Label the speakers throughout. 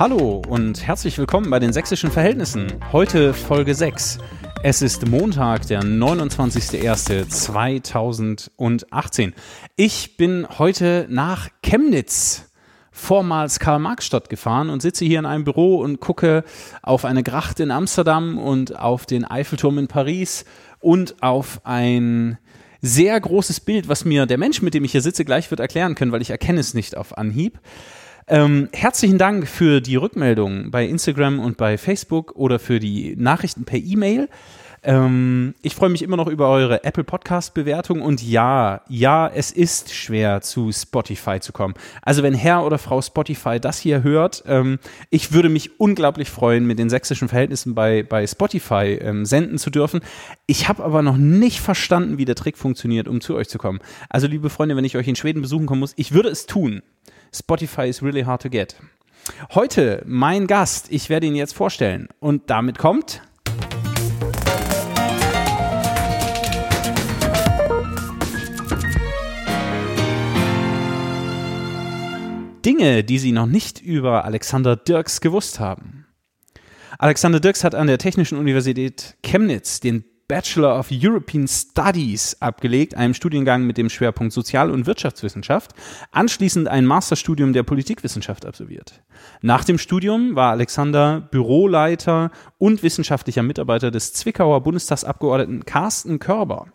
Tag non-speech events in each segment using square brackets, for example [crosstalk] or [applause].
Speaker 1: Hallo und herzlich willkommen bei den sächsischen Verhältnissen. Heute Folge 6. Es ist Montag, der 29.01.2018. Ich bin heute nach Chemnitz, vormals Karl-Marx-Stadt gefahren und sitze hier in einem Büro und gucke auf eine Gracht in Amsterdam und auf den Eiffelturm in Paris und auf ein sehr großes Bild, was mir der Mensch, mit dem ich hier sitze, gleich wird erklären können, weil ich erkenne es nicht auf Anhieb. Ähm, herzlichen Dank für die Rückmeldungen bei Instagram und bei Facebook oder für die Nachrichten per E-Mail. Ähm, ich freue mich immer noch über eure Apple Podcast Bewertung und ja, ja, es ist schwer zu Spotify zu kommen. Also wenn Herr oder Frau Spotify das hier hört, ähm, ich würde mich unglaublich freuen, mit den sächsischen Verhältnissen bei, bei Spotify ähm, senden zu dürfen. Ich habe aber noch nicht verstanden, wie der Trick funktioniert, um zu euch zu kommen. Also liebe Freunde, wenn ich euch in Schweden besuchen kommen muss, ich würde es tun. Spotify is really hard to get. Heute mein Gast, ich werde ihn jetzt vorstellen und damit kommt Dinge, die Sie noch nicht über Alexander Dirks gewusst haben. Alexander Dirks hat an der Technischen Universität Chemnitz den Bachelor of European Studies abgelegt, einem Studiengang mit dem Schwerpunkt Sozial- und Wirtschaftswissenschaft, anschließend ein Masterstudium der Politikwissenschaft absolviert. Nach dem Studium war Alexander Büroleiter und wissenschaftlicher Mitarbeiter des Zwickauer Bundestagsabgeordneten Carsten Körber.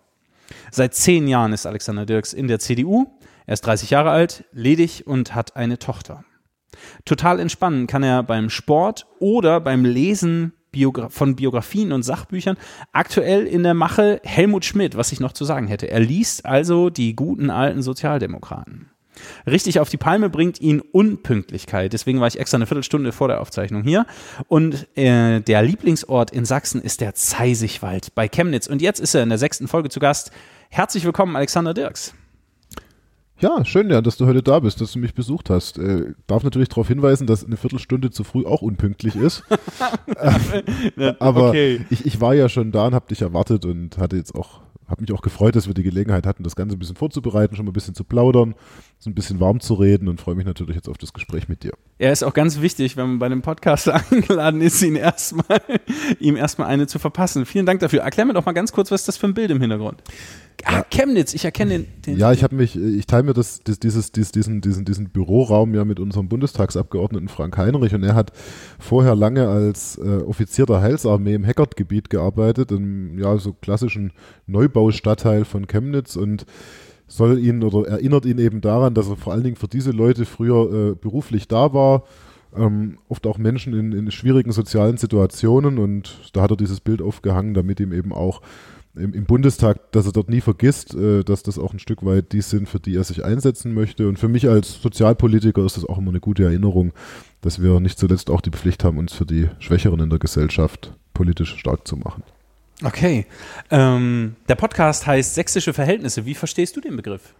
Speaker 1: Seit zehn Jahren ist Alexander Dirks in der CDU. Er ist 30 Jahre alt, ledig und hat eine Tochter. Total entspannen kann er beim Sport oder beim Lesen Biogra von Biografien und Sachbüchern. Aktuell in der Mache Helmut Schmidt, was ich noch zu sagen hätte. Er liest also die guten alten Sozialdemokraten. Richtig auf die Palme bringt ihn Unpünktlichkeit. Deswegen war ich extra eine Viertelstunde vor der Aufzeichnung hier. Und äh, der Lieblingsort in Sachsen ist der Zeisigwald bei Chemnitz. Und jetzt ist er in der sechsten Folge zu Gast. Herzlich willkommen, Alexander Dirks.
Speaker 2: Ja, schön, ja, dass du heute da bist, dass du mich besucht hast. Äh, darf natürlich darauf hinweisen, dass eine Viertelstunde zu früh auch unpünktlich ist. [laughs] Aber okay. ich, ich war ja schon da und habe dich erwartet und hatte jetzt auch habe mich auch gefreut, dass wir die Gelegenheit hatten, das Ganze ein bisschen vorzubereiten, schon mal ein bisschen zu plaudern, so ein bisschen warm zu reden und freue mich natürlich jetzt auf das Gespräch mit dir.
Speaker 1: Ja, ist auch ganz wichtig, wenn man bei einem Podcast [laughs] eingeladen ist, ihn erstmal, ihm erstmal eine zu verpassen. Vielen Dank dafür. Erklär mir doch mal ganz kurz, was ist das für ein Bild im Hintergrund? Ah, Chemnitz, ich erkenne den. den
Speaker 2: ja, ich habe mich, ich teile mir das, das, dieses, dieses, diesen, diesen, diesen Büroraum ja mit unserem Bundestagsabgeordneten Frank Heinrich und er hat vorher lange als äh, Offizier der Heilsarmee im Heckert-Gebiet gearbeitet, im ja, so klassischen Neubaustadtteil von Chemnitz und soll ihn oder erinnert ihn eben daran, dass er vor allen Dingen für diese Leute früher äh, beruflich da war. Ähm, oft auch Menschen in, in schwierigen sozialen Situationen und da hat er dieses Bild aufgehangen, damit ihm eben auch im, im, Bundestag, dass er dort nie vergisst, äh, dass das auch ein Stück weit die sind, für die er sich einsetzen möchte. Und für mich als Sozialpolitiker ist das auch immer eine gute Erinnerung, dass wir nicht zuletzt auch die Pflicht haben, uns für die Schwächeren in der Gesellschaft politisch stark zu machen.
Speaker 1: Okay. Ähm, der Podcast heißt Sächsische Verhältnisse. Wie verstehst du den Begriff?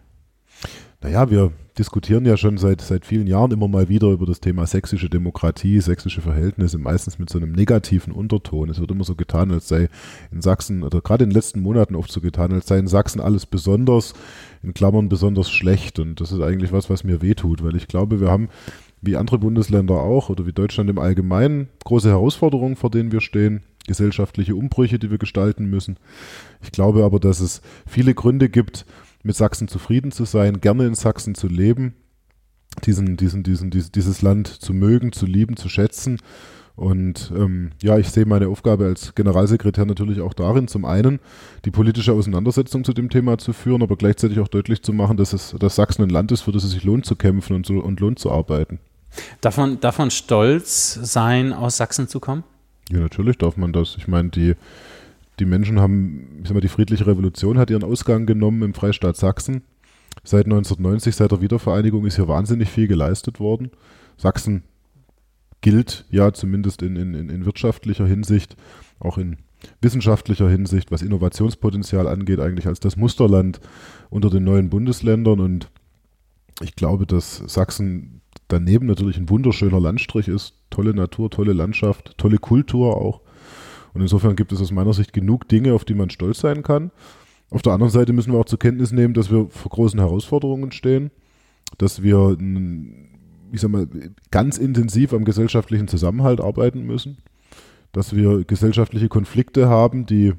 Speaker 2: Naja, wir diskutieren ja schon seit, seit vielen Jahren immer mal wieder über das Thema sächsische Demokratie, sächsische Verhältnisse, meistens mit so einem negativen Unterton. Es wird immer so getan, als sei in Sachsen, oder gerade in den letzten Monaten oft so getan, als sei in Sachsen alles besonders, in Klammern besonders schlecht. Und das ist eigentlich was, was mir wehtut, weil ich glaube, wir haben, wie andere Bundesländer auch, oder wie Deutschland im Allgemeinen, große Herausforderungen, vor denen wir stehen gesellschaftliche Umbrüche, die wir gestalten müssen. Ich glaube aber, dass es viele Gründe gibt, mit Sachsen zufrieden zu sein, gerne in Sachsen zu leben, diesen, diesen, diesen, dieses, dieses Land zu mögen, zu lieben, zu schätzen. Und ähm, ja, ich sehe meine Aufgabe als Generalsekretär natürlich auch darin, zum einen die politische Auseinandersetzung zu dem Thema zu führen, aber gleichzeitig auch deutlich zu machen, dass es, dass Sachsen ein Land ist, für das es sich lohnt zu kämpfen und, so, und lohnt zu arbeiten.
Speaker 1: Davon, davon stolz sein, aus Sachsen zu kommen?
Speaker 2: Ja, natürlich darf man das. Ich meine, die, die Menschen haben, ich sag mal, die friedliche Revolution hat ihren Ausgang genommen im Freistaat Sachsen. Seit 1990, seit der Wiedervereinigung, ist hier wahnsinnig viel geleistet worden. Sachsen gilt ja zumindest in, in, in wirtschaftlicher Hinsicht, auch in wissenschaftlicher Hinsicht, was Innovationspotenzial angeht, eigentlich als das Musterland unter den neuen Bundesländern. Und ich glaube, dass Sachsen daneben natürlich ein wunderschöner Landstrich ist. Tolle Natur, tolle Landschaft, tolle Kultur auch. Und insofern gibt es aus meiner Sicht genug Dinge, auf die man stolz sein kann. Auf der anderen Seite müssen wir auch zur Kenntnis nehmen, dass wir vor großen Herausforderungen stehen, dass wir ich sag mal, ganz intensiv am gesellschaftlichen Zusammenhalt arbeiten müssen, dass wir gesellschaftliche Konflikte haben, die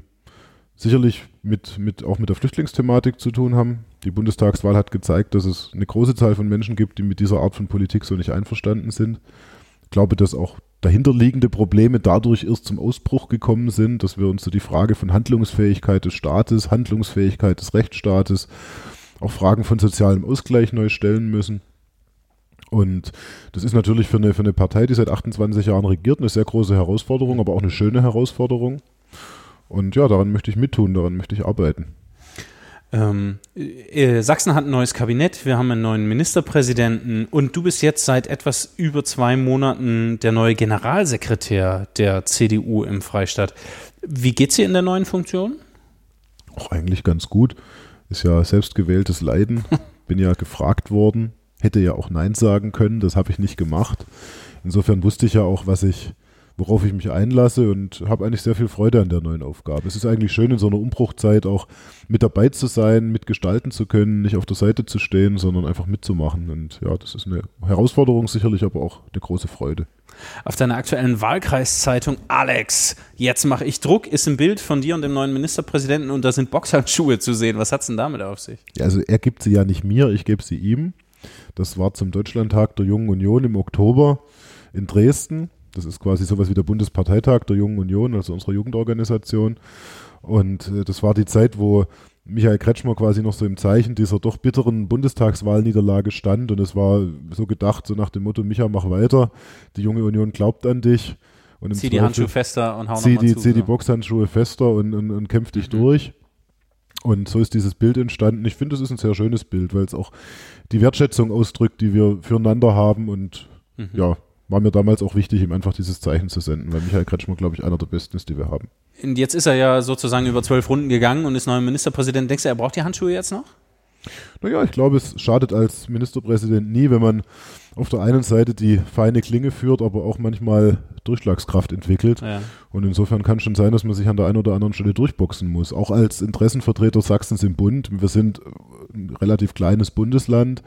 Speaker 2: sicherlich mit, mit, auch mit der Flüchtlingsthematik zu tun haben. Die Bundestagswahl hat gezeigt, dass es eine große Zahl von Menschen gibt, die mit dieser Art von Politik so nicht einverstanden sind. Ich glaube, dass auch dahinterliegende Probleme dadurch erst zum Ausbruch gekommen sind, dass wir uns so die Frage von Handlungsfähigkeit des Staates, Handlungsfähigkeit des Rechtsstaates, auch Fragen von sozialem Ausgleich neu stellen müssen. Und das ist natürlich für eine, für eine Partei, die seit 28 Jahren regiert, eine sehr große Herausforderung, aber auch eine schöne Herausforderung. Und ja, daran möchte ich mittun, daran möchte ich arbeiten.
Speaker 1: Ähm, äh, Sachsen hat ein neues Kabinett, wir haben einen neuen Ministerpräsidenten und du bist jetzt seit etwas über zwei Monaten der neue Generalsekretär der CDU im Freistaat. Wie geht's dir in der neuen Funktion?
Speaker 2: Auch eigentlich ganz gut. Ist ja selbstgewähltes Leiden. [laughs] Bin ja gefragt worden, hätte ja auch Nein sagen können, das habe ich nicht gemacht. Insofern wusste ich ja auch, was ich, worauf ich mich einlasse und habe eigentlich sehr viel Freude an der neuen Aufgabe. Es ist eigentlich schön, in so einer Umbruchzeit auch mit dabei zu sein, mitgestalten zu können, nicht auf der Seite zu stehen, sondern einfach mitzumachen. Und ja, das ist eine Herausforderung sicherlich, aber auch eine große Freude.
Speaker 1: Auf deiner aktuellen Wahlkreiszeitung Alex, jetzt mache ich Druck, ist ein Bild von dir und dem neuen Ministerpräsidenten und da sind Boxhandschuhe zu sehen. Was hat es denn damit auf sich?
Speaker 2: Ja, also er gibt sie ja nicht mir, ich gebe sie ihm. Das war zum Deutschlandtag der Jungen Union im Oktober in Dresden. Das ist quasi sowas wie der Bundesparteitag der Jungen Union, also unserer Jugendorganisation. Und äh, das war die Zeit, wo Michael Kretschmer quasi noch so im Zeichen dieser doch bitteren Bundestagswahlniederlage stand. Und es war so gedacht, so nach dem Motto, Micha, mach weiter. Die junge Union glaubt an dich.
Speaker 1: Und zieh die Handschuhe fester und hau
Speaker 2: zieh die, zu. Zieh die Boxhandschuhe fester und, und, und kämpf dich mhm. durch. Und so ist dieses Bild entstanden. Ich finde, es ist ein sehr schönes Bild, weil es auch die Wertschätzung ausdrückt, die wir füreinander haben. Und mhm. ja, war mir damals auch wichtig, ihm einfach dieses Zeichen zu senden, weil Michael Kretschmer, glaube ich, einer der besten ist, die wir haben.
Speaker 1: Und jetzt ist er ja sozusagen über zwölf Runden gegangen und ist neuer Ministerpräsident. Denkst du, er braucht die Handschuhe jetzt noch?
Speaker 2: Naja, ich glaube, es schadet als Ministerpräsident nie, wenn man auf der einen Seite die feine Klinge führt, aber auch manchmal Durchschlagskraft entwickelt. Ja. Und insofern kann schon sein, dass man sich an der einen oder anderen Stelle durchboxen muss. Auch als Interessenvertreter Sachsens im Bund. Wir sind ein relativ kleines Bundesland.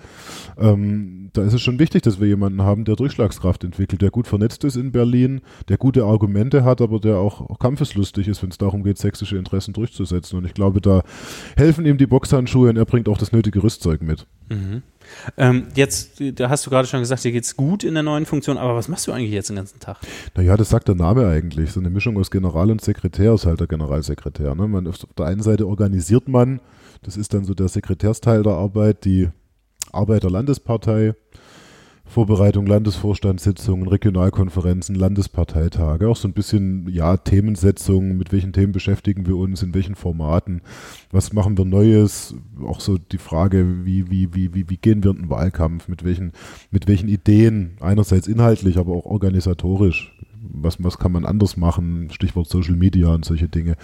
Speaker 2: Ähm, da ist es schon wichtig, dass wir jemanden haben, der Durchschlagskraft entwickelt, der gut vernetzt ist in Berlin, der gute Argumente hat, aber der auch, auch kampfeslustig ist, wenn es darum geht, sächsische Interessen durchzusetzen. Und ich glaube, da helfen ihm die Boxhandschuhe und er bringt auch das nötige Rüstzeug mit.
Speaker 1: Mhm. Ähm, jetzt, da hast du gerade schon gesagt, dir geht's gut in der neuen Funktion, aber was machst du eigentlich jetzt den ganzen Tag?
Speaker 2: Naja, das sagt der Name eigentlich. So eine Mischung aus General und Sekretär ist halt der Generalsekretär. Ne? Man, auf der einen Seite organisiert man, das ist dann so der Sekretärsteil der Arbeit, die Arbeit der Landespartei. Vorbereitung Landesvorstandssitzungen, Regionalkonferenzen, Landesparteitage, auch so ein bisschen, ja, Themensetzungen, mit welchen Themen beschäftigen wir uns, in welchen Formaten, was machen wir Neues, auch so die Frage, wie, wie, wie, wie, wie gehen wir in den Wahlkampf, mit welchen, mit welchen Ideen, einerseits inhaltlich, aber auch organisatorisch, was, was kann man anders machen, Stichwort Social Media und solche Dinge.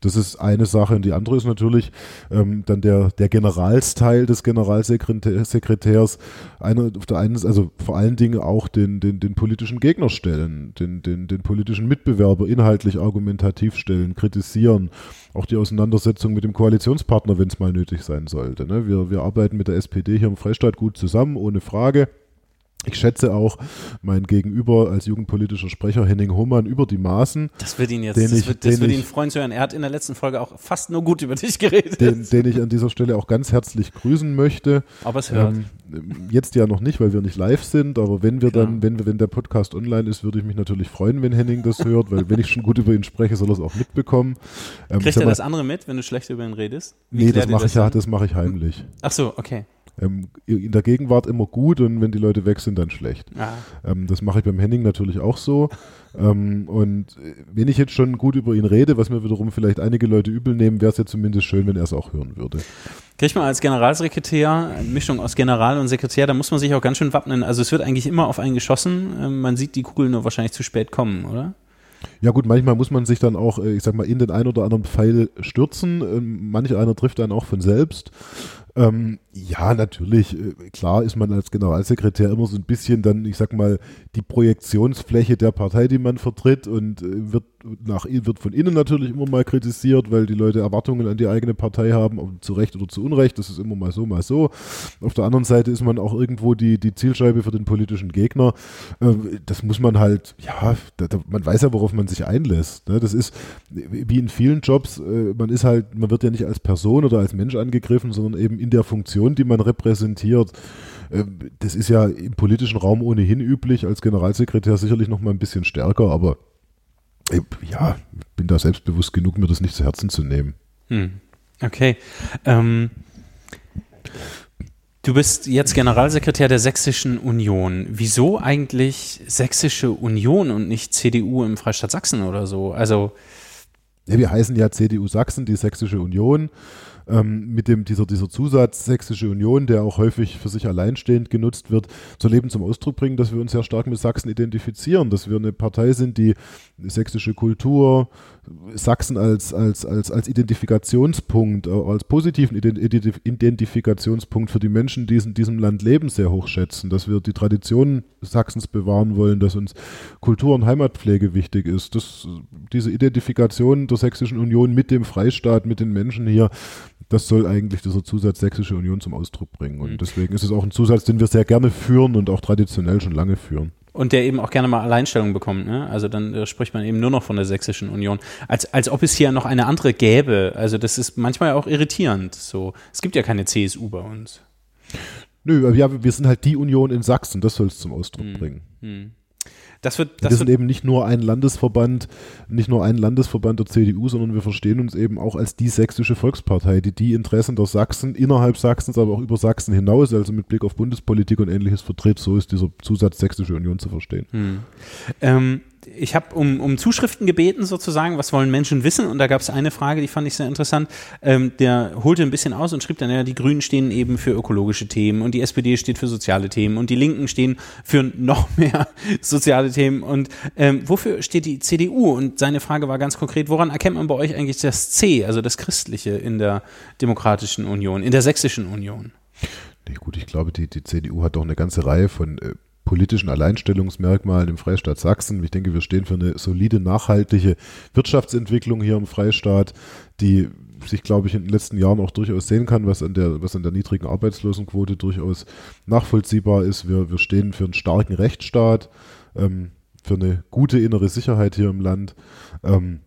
Speaker 2: Das ist eine Sache. Und die andere ist natürlich ähm, dann der, der Generalsteil des Generalsekretärs. Eine, auf der einen, also vor allen Dingen auch den, den, den politischen Gegner stellen, den, den, den politischen Mitbewerber inhaltlich argumentativ stellen, kritisieren. Auch die Auseinandersetzung mit dem Koalitionspartner, wenn es mal nötig sein sollte. Ne? Wir, wir arbeiten mit der SPD hier im Freistaat gut zusammen, ohne Frage. Ich schätze auch mein Gegenüber als jugendpolitischer Sprecher Henning Hohmann über die Maßen.
Speaker 1: Das wird ihn jetzt, das, ich, wird, das wird ihn freuen zu hören. Er hat in der letzten Folge auch fast nur gut über dich geredet.
Speaker 2: Den, den ich an dieser Stelle auch ganz herzlich grüßen möchte.
Speaker 1: Aber es hört. Ähm,
Speaker 2: jetzt ja noch nicht, weil wir nicht live sind, aber wenn wir genau. dann, wenn wir, wenn der Podcast online ist, würde ich mich natürlich freuen, wenn Henning das hört, weil wenn ich schon gut über ihn spreche, soll er es auch mitbekommen.
Speaker 1: Ähm, Kriegt er das andere mit, wenn du schlecht über ihn redest?
Speaker 2: Wie nee, das mache ich ja, das mache ich heimlich.
Speaker 1: Ach so, okay
Speaker 2: in der Gegenwart immer gut und wenn die Leute weg sind, dann schlecht. Ah. Ähm, das mache ich beim Henning natürlich auch so. ähm, und äh, wenn ich jetzt schon gut über ihn rede, was mir wiederum vielleicht einige Leute übel nehmen, wäre es ja zumindest schön, wenn er es auch hören würde.
Speaker 1: Kriegt man als Generalsekretär, eine Mischung aus General und Sekretär, da muss man sich auch ganz schön wappnen. Also es wird eigentlich immer auf einen geschossen. Ähm, man sieht die Kugel nur wahrscheinlich zu spät kommen, oder?
Speaker 2: Ja gut, manchmal muss man sich dann auch, äh, ich sag mal, in den ein oder anderen Pfeil stürzen. Ähm, manch einer trifft dann auch von selbst. Ähm, ja, natürlich. Äh, klar ist man als Generalsekretär immer so ein bisschen dann, ich sag mal, die Projektionsfläche der Partei, die man vertritt und äh, wird nach, wird von innen natürlich immer mal kritisiert, weil die Leute Erwartungen an die eigene Partei haben, zu Recht oder zu Unrecht. Das ist immer mal so, mal so. Auf der anderen Seite ist man auch irgendwo die, die Zielscheibe für den politischen Gegner. Ähm, das muss man halt, ja, man weiß ja, worauf man sich einlässt. Ne? Das ist wie in vielen Jobs, äh, man ist halt, man wird ja nicht als Person oder als Mensch angegriffen, sondern eben in der Funktion, die man repräsentiert. Ähm, das ist ja im politischen Raum ohnehin üblich, als Generalsekretär sicherlich noch mal ein bisschen stärker, aber ja, bin da selbstbewusst genug, mir das nicht zu Herzen zu nehmen.
Speaker 1: Hm. Okay. Ähm, du bist jetzt Generalsekretär der Sächsischen Union. Wieso eigentlich Sächsische Union und nicht CDU im Freistaat Sachsen oder so? Also
Speaker 2: ja, wir heißen ja CDU Sachsen, die Sächsische Union ähm, mit dem, dieser, dieser Zusatz Sächsische Union, der auch häufig für sich alleinstehend genutzt wird, zu Leben zum Ausdruck bringen, dass wir uns sehr stark mit Sachsen identifizieren, dass wir eine Partei sind, die sächsische Kultur, Sachsen als, als, als, als Identifikationspunkt, äh, als positiven Identifikationspunkt für die Menschen, die in diesem Land leben, sehr hoch schätzen, dass wir die Traditionen Sachsens bewahren wollen, dass uns Kultur- und Heimatpflege wichtig ist. dass diese Identifikation der Sächsischen Union mit dem Freistaat, mit den Menschen hier, das soll eigentlich dieser Zusatz Sächsische Union zum Ausdruck bringen. Und mhm. deswegen ist es auch ein Zusatz, den wir sehr gerne führen und auch traditionell schon lange führen.
Speaker 1: Und der eben auch gerne mal Alleinstellung bekommt. Ne? Also dann äh, spricht man eben nur noch von der Sächsischen Union. Als, als ob es hier noch eine andere gäbe. Also das ist manchmal auch irritierend. So. Es gibt ja keine CSU bei uns.
Speaker 2: Nö, ja, wir sind halt die Union in Sachsen. Das soll es zum Ausdruck hm. bringen. Hm.
Speaker 1: Das wird, das
Speaker 2: wir sind eben nicht nur ein Landesverband, nicht nur ein Landesverband der CDU, sondern wir verstehen uns eben auch als die sächsische Volkspartei, die die Interessen der Sachsen innerhalb Sachsens, aber auch über Sachsen hinaus, also mit Blick auf Bundespolitik und ähnliches vertritt. So ist dieser Zusatz Sächsische Union zu verstehen. Hm.
Speaker 1: Ähm, ich habe um, um Zuschriften gebeten, sozusagen, was wollen Menschen wissen? Und da gab es eine Frage, die fand ich sehr interessant. Ähm, der holte ein bisschen aus und schrieb dann, ja, die Grünen stehen eben für ökologische Themen und die SPD steht für soziale Themen und die Linken stehen für noch [laughs] mehr soziale Themen. Und ähm, wofür steht die CDU? Und seine Frage war ganz konkret, woran erkennt man bei euch eigentlich das C, also das Christliche in der Demokratischen Union, in der Sächsischen Union?
Speaker 2: Nee, gut, ich glaube, die, die CDU hat doch eine ganze Reihe von äh, politischen Alleinstellungsmerkmalen im Freistaat Sachsen. Ich denke, wir stehen für eine solide, nachhaltige Wirtschaftsentwicklung hier im Freistaat, die sich, glaube ich, in den letzten Jahren auch durchaus sehen kann, was an der, was an der niedrigen Arbeitslosenquote durchaus nachvollziehbar ist. Wir, wir stehen für einen starken Rechtsstaat, ähm, für eine gute innere Sicherheit hier im Land. Ähm,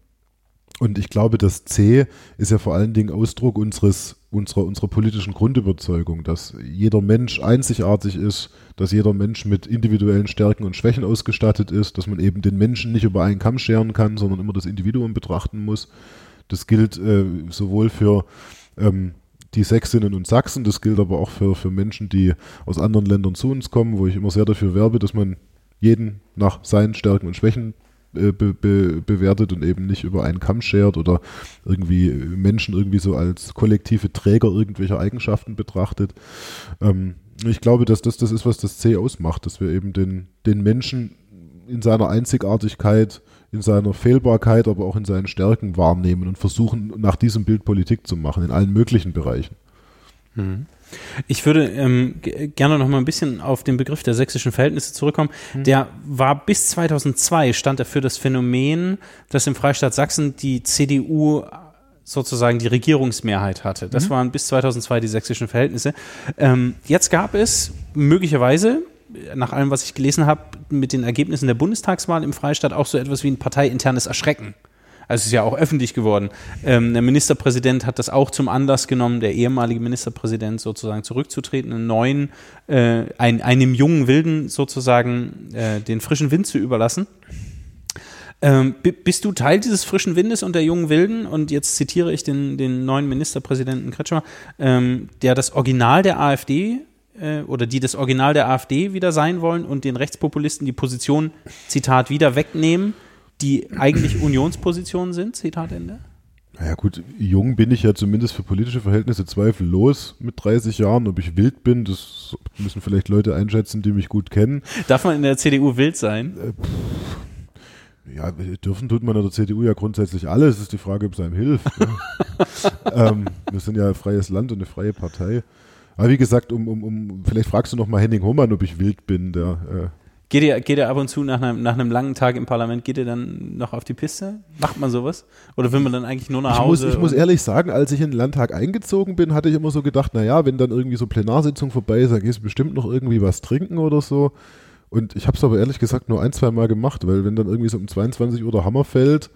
Speaker 2: und ich glaube, das C ist ja vor allen Dingen Ausdruck unseres, unserer, unserer politischen Grundüberzeugung, dass jeder Mensch einzigartig ist, dass jeder Mensch mit individuellen Stärken und Schwächen ausgestattet ist, dass man eben den Menschen nicht über einen Kamm scheren kann, sondern immer das Individuum betrachten muss. Das gilt äh, sowohl für ähm, die Sächsinnen und Sachsen, das gilt aber auch für, für Menschen, die aus anderen Ländern zu uns kommen, wo ich immer sehr dafür werbe, dass man jeden nach seinen Stärken und Schwächen be, be, bewertet und eben nicht über einen Kamm schert oder irgendwie Menschen irgendwie so als kollektive Träger irgendwelcher Eigenschaften betrachtet. Ähm, ich glaube, dass das das ist, was das C ausmacht, dass wir eben den, den Menschen in seiner Einzigartigkeit, in seiner Fehlbarkeit, aber auch in seinen Stärken wahrnehmen und versuchen, nach diesem Bild Politik zu machen, in allen möglichen Bereichen.
Speaker 1: Mhm. Ich würde ähm, gerne noch mal ein bisschen auf den Begriff der sächsischen Verhältnisse zurückkommen. Mhm. Der war bis 2002 stand er für das Phänomen, dass im Freistaat Sachsen die CDU sozusagen die Regierungsmehrheit hatte. Das mhm. waren bis 2002 die sächsischen Verhältnisse. Ähm, jetzt gab es möglicherweise nach allem, was ich gelesen habe, mit den Ergebnissen der Bundestagswahl im Freistaat auch so etwas wie ein parteiinternes Erschrecken. Also es ist ja auch öffentlich geworden. Ähm, der Ministerpräsident hat das auch zum Anlass genommen, der ehemalige Ministerpräsident sozusagen zurückzutreten, einen neuen, äh, ein, einem jungen Wilden sozusagen äh, den frischen Wind zu überlassen. Ähm, bist du Teil dieses frischen Windes und der jungen Wilden? Und jetzt zitiere ich den, den neuen Ministerpräsidenten Kretschmer, ähm, der das Original der AfD äh, oder die das Original der AfD wieder sein wollen und den Rechtspopulisten die Position, Zitat, wieder wegnehmen die eigentlich Unionspositionen sind, Zitat Ende?
Speaker 2: Naja gut, jung bin ich ja zumindest für politische Verhältnisse zweifellos mit 30 Jahren. Ob ich wild bin, das müssen vielleicht Leute einschätzen, die mich gut kennen.
Speaker 1: Darf man in der CDU wild sein?
Speaker 2: Äh, ja, dürfen tut man in der CDU ja grundsätzlich alles. Es ist die Frage, ob es einem hilft. Ne? [laughs] ähm, wir sind ja ein freies Land und eine freie Partei. Aber wie gesagt, um, um, um vielleicht fragst du noch mal Henning Hohmann, ob ich wild bin. Der, äh,
Speaker 1: Geht ihr, geht ihr ab und zu nach einem, nach einem langen Tag im Parlament, geht ihr dann noch auf die Piste? Macht man sowas? Oder will man dann eigentlich nur nach
Speaker 2: ich
Speaker 1: Hause?
Speaker 2: Muss, ich muss ehrlich sagen, als ich in den Landtag eingezogen bin, hatte ich immer so gedacht, naja, wenn dann irgendwie so Plenarsitzung vorbei ist, dann gehst du bestimmt noch irgendwie was trinken oder so. Und ich habe es aber ehrlich gesagt nur ein, zwei Mal gemacht, weil wenn dann irgendwie so um 22 Uhr der Hammer fällt,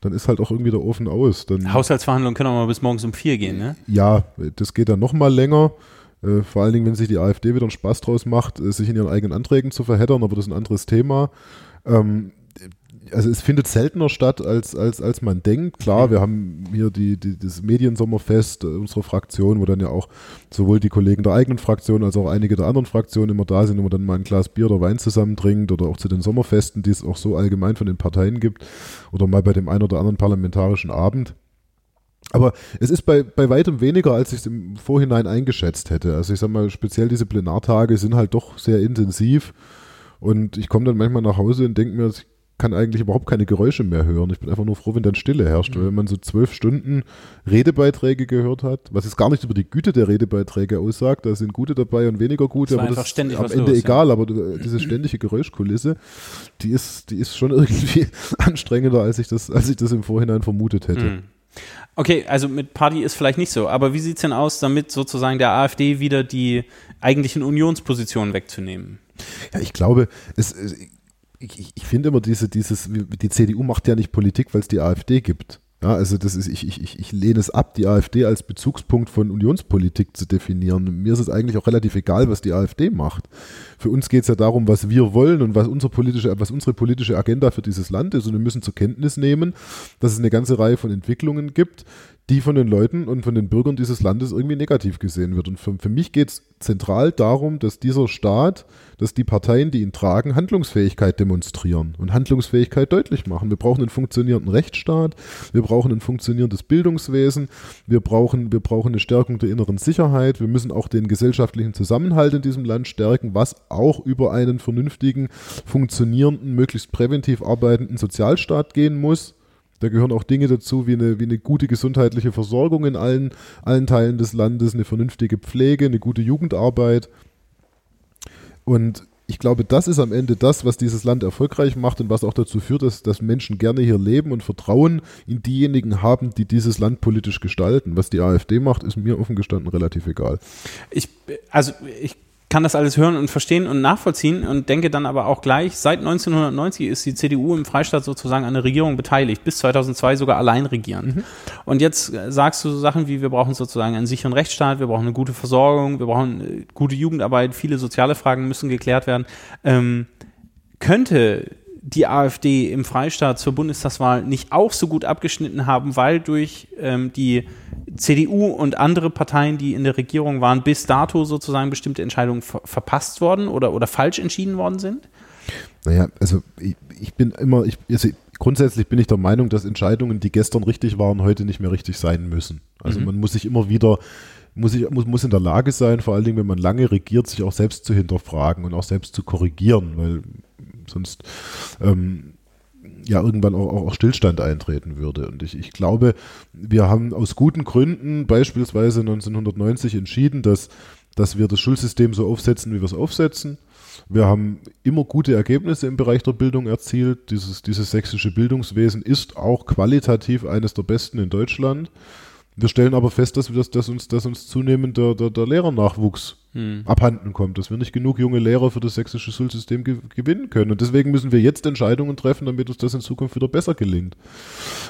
Speaker 2: dann ist halt auch irgendwie der Ofen aus. Dann,
Speaker 1: Haushaltsverhandlungen können auch mal bis morgens um vier gehen, ne?
Speaker 2: Ja, das geht dann noch mal länger. Äh, vor allen Dingen, wenn sich die AfD wieder einen Spaß draus macht, äh, sich in ihren eigenen Anträgen zu verheddern, aber das ist ein anderes Thema. Ähm, also es findet seltener statt, als, als, als man denkt. Klar, wir haben hier die, die, das Mediensommerfest äh, unserer Fraktion, wo dann ja auch sowohl die Kollegen der eigenen Fraktion als auch einige der anderen Fraktionen immer da sind, wo man dann mal ein Glas Bier oder Wein zusammen trinkt oder auch zu den Sommerfesten, die es auch so allgemein von den Parteien gibt oder mal bei dem einen oder anderen parlamentarischen Abend. Aber es ist bei, bei weitem weniger, als ich es im Vorhinein eingeschätzt hätte. Also ich sag mal, speziell diese Plenartage sind halt doch sehr intensiv. Und ich komme dann manchmal nach Hause und denke mir, ich kann eigentlich überhaupt keine Geräusche mehr hören. Ich bin einfach nur froh, wenn dann Stille herrscht. Mhm. Wenn man so zwölf Stunden Redebeiträge gehört hat, was jetzt gar nicht über die Güte der Redebeiträge aussagt, da sind gute dabei und weniger gute, aber das ist am Ende los, egal, ja. aber diese ständige Geräuschkulisse, die ist, die ist schon [laughs] irgendwie anstrengender, als ich das, als ich das im Vorhinein vermutet hätte. Mhm.
Speaker 1: Okay, also mit Party ist vielleicht nicht so, aber wie sieht es denn aus, damit sozusagen der AfD wieder die eigentlichen Unionspositionen wegzunehmen?
Speaker 2: Ja, ich glaube, es, ich, ich finde immer diese, dieses, die CDU macht ja nicht Politik, weil es die AfD gibt. Ja, also das ist, ich, ich, ich lehne es ab, die AfD als Bezugspunkt von Unionspolitik zu definieren. Mir ist es eigentlich auch relativ egal, was die AfD macht. Für uns geht es ja darum, was wir wollen und was unsere politische, was unsere politische Agenda für dieses Land ist. Und wir müssen zur Kenntnis nehmen, dass es eine ganze Reihe von Entwicklungen gibt, die von den Leuten und von den Bürgern dieses Landes irgendwie negativ gesehen wird. Und für, für mich geht es zentral darum, dass dieser Staat, dass die Parteien, die ihn tragen, Handlungsfähigkeit demonstrieren und Handlungsfähigkeit deutlich machen. Wir brauchen einen funktionierenden Rechtsstaat, wir brauchen ein funktionierendes Bildungswesen, wir brauchen, wir brauchen eine Stärkung der inneren Sicherheit, wir müssen auch den gesellschaftlichen Zusammenhalt in diesem Land stärken, was auch über einen vernünftigen, funktionierenden, möglichst präventiv arbeitenden Sozialstaat gehen muss. Da gehören auch Dinge dazu, wie eine, wie eine gute gesundheitliche Versorgung in allen, allen Teilen des Landes, eine vernünftige Pflege, eine gute Jugendarbeit. Und ich glaube, das ist am Ende das, was dieses Land erfolgreich macht und was auch dazu führt, dass, dass Menschen gerne hier leben und Vertrauen in diejenigen haben, die dieses Land politisch gestalten. Was die AfD macht, ist mir offen gestanden relativ egal.
Speaker 1: Ich, also ich kann das alles hören und verstehen und nachvollziehen und denke dann aber auch gleich, seit 1990 ist die CDU im Freistaat sozusagen an der Regierung beteiligt, bis 2002 sogar allein regierend. Mhm. Und jetzt äh, sagst du so Sachen wie, wir brauchen sozusagen einen sicheren Rechtsstaat, wir brauchen eine gute Versorgung, wir brauchen äh, gute Jugendarbeit, viele soziale Fragen müssen geklärt werden. Ähm, könnte die AfD im Freistaat zur Bundestagswahl nicht auch so gut abgeschnitten haben, weil durch ähm, die CDU und andere Parteien, die in der Regierung waren, bis dato sozusagen bestimmte Entscheidungen ver verpasst worden oder, oder falsch entschieden worden sind?
Speaker 2: Naja, also ich, ich bin immer, ich, also grundsätzlich bin ich der Meinung, dass Entscheidungen, die gestern richtig waren, heute nicht mehr richtig sein müssen. Also mhm. man muss sich immer wieder muss, ich, muss, muss in der Lage sein, vor allen Dingen, wenn man lange regiert, sich auch selbst zu hinterfragen und auch selbst zu korrigieren, weil sonst ähm, ja irgendwann auch, auch, Stillstand eintreten würde. Und ich, ich glaube, wir haben aus guten Gründen beispielsweise 1990 entschieden, dass, dass wir das Schulsystem so aufsetzen, wie wir es aufsetzen. Wir haben immer gute Ergebnisse im Bereich der Bildung erzielt. Dieses, dieses sächsische Bildungswesen ist auch qualitativ eines der besten in Deutschland. Wir stellen aber fest, dass, wir dass, uns, dass uns zunehmend der, der, der Lehrernachwuchs hm. abhanden kommt, dass wir nicht genug junge Lehrer für das sächsische Schulsystem ge gewinnen können. Und deswegen müssen wir jetzt Entscheidungen treffen, damit uns das in Zukunft wieder besser gelingt.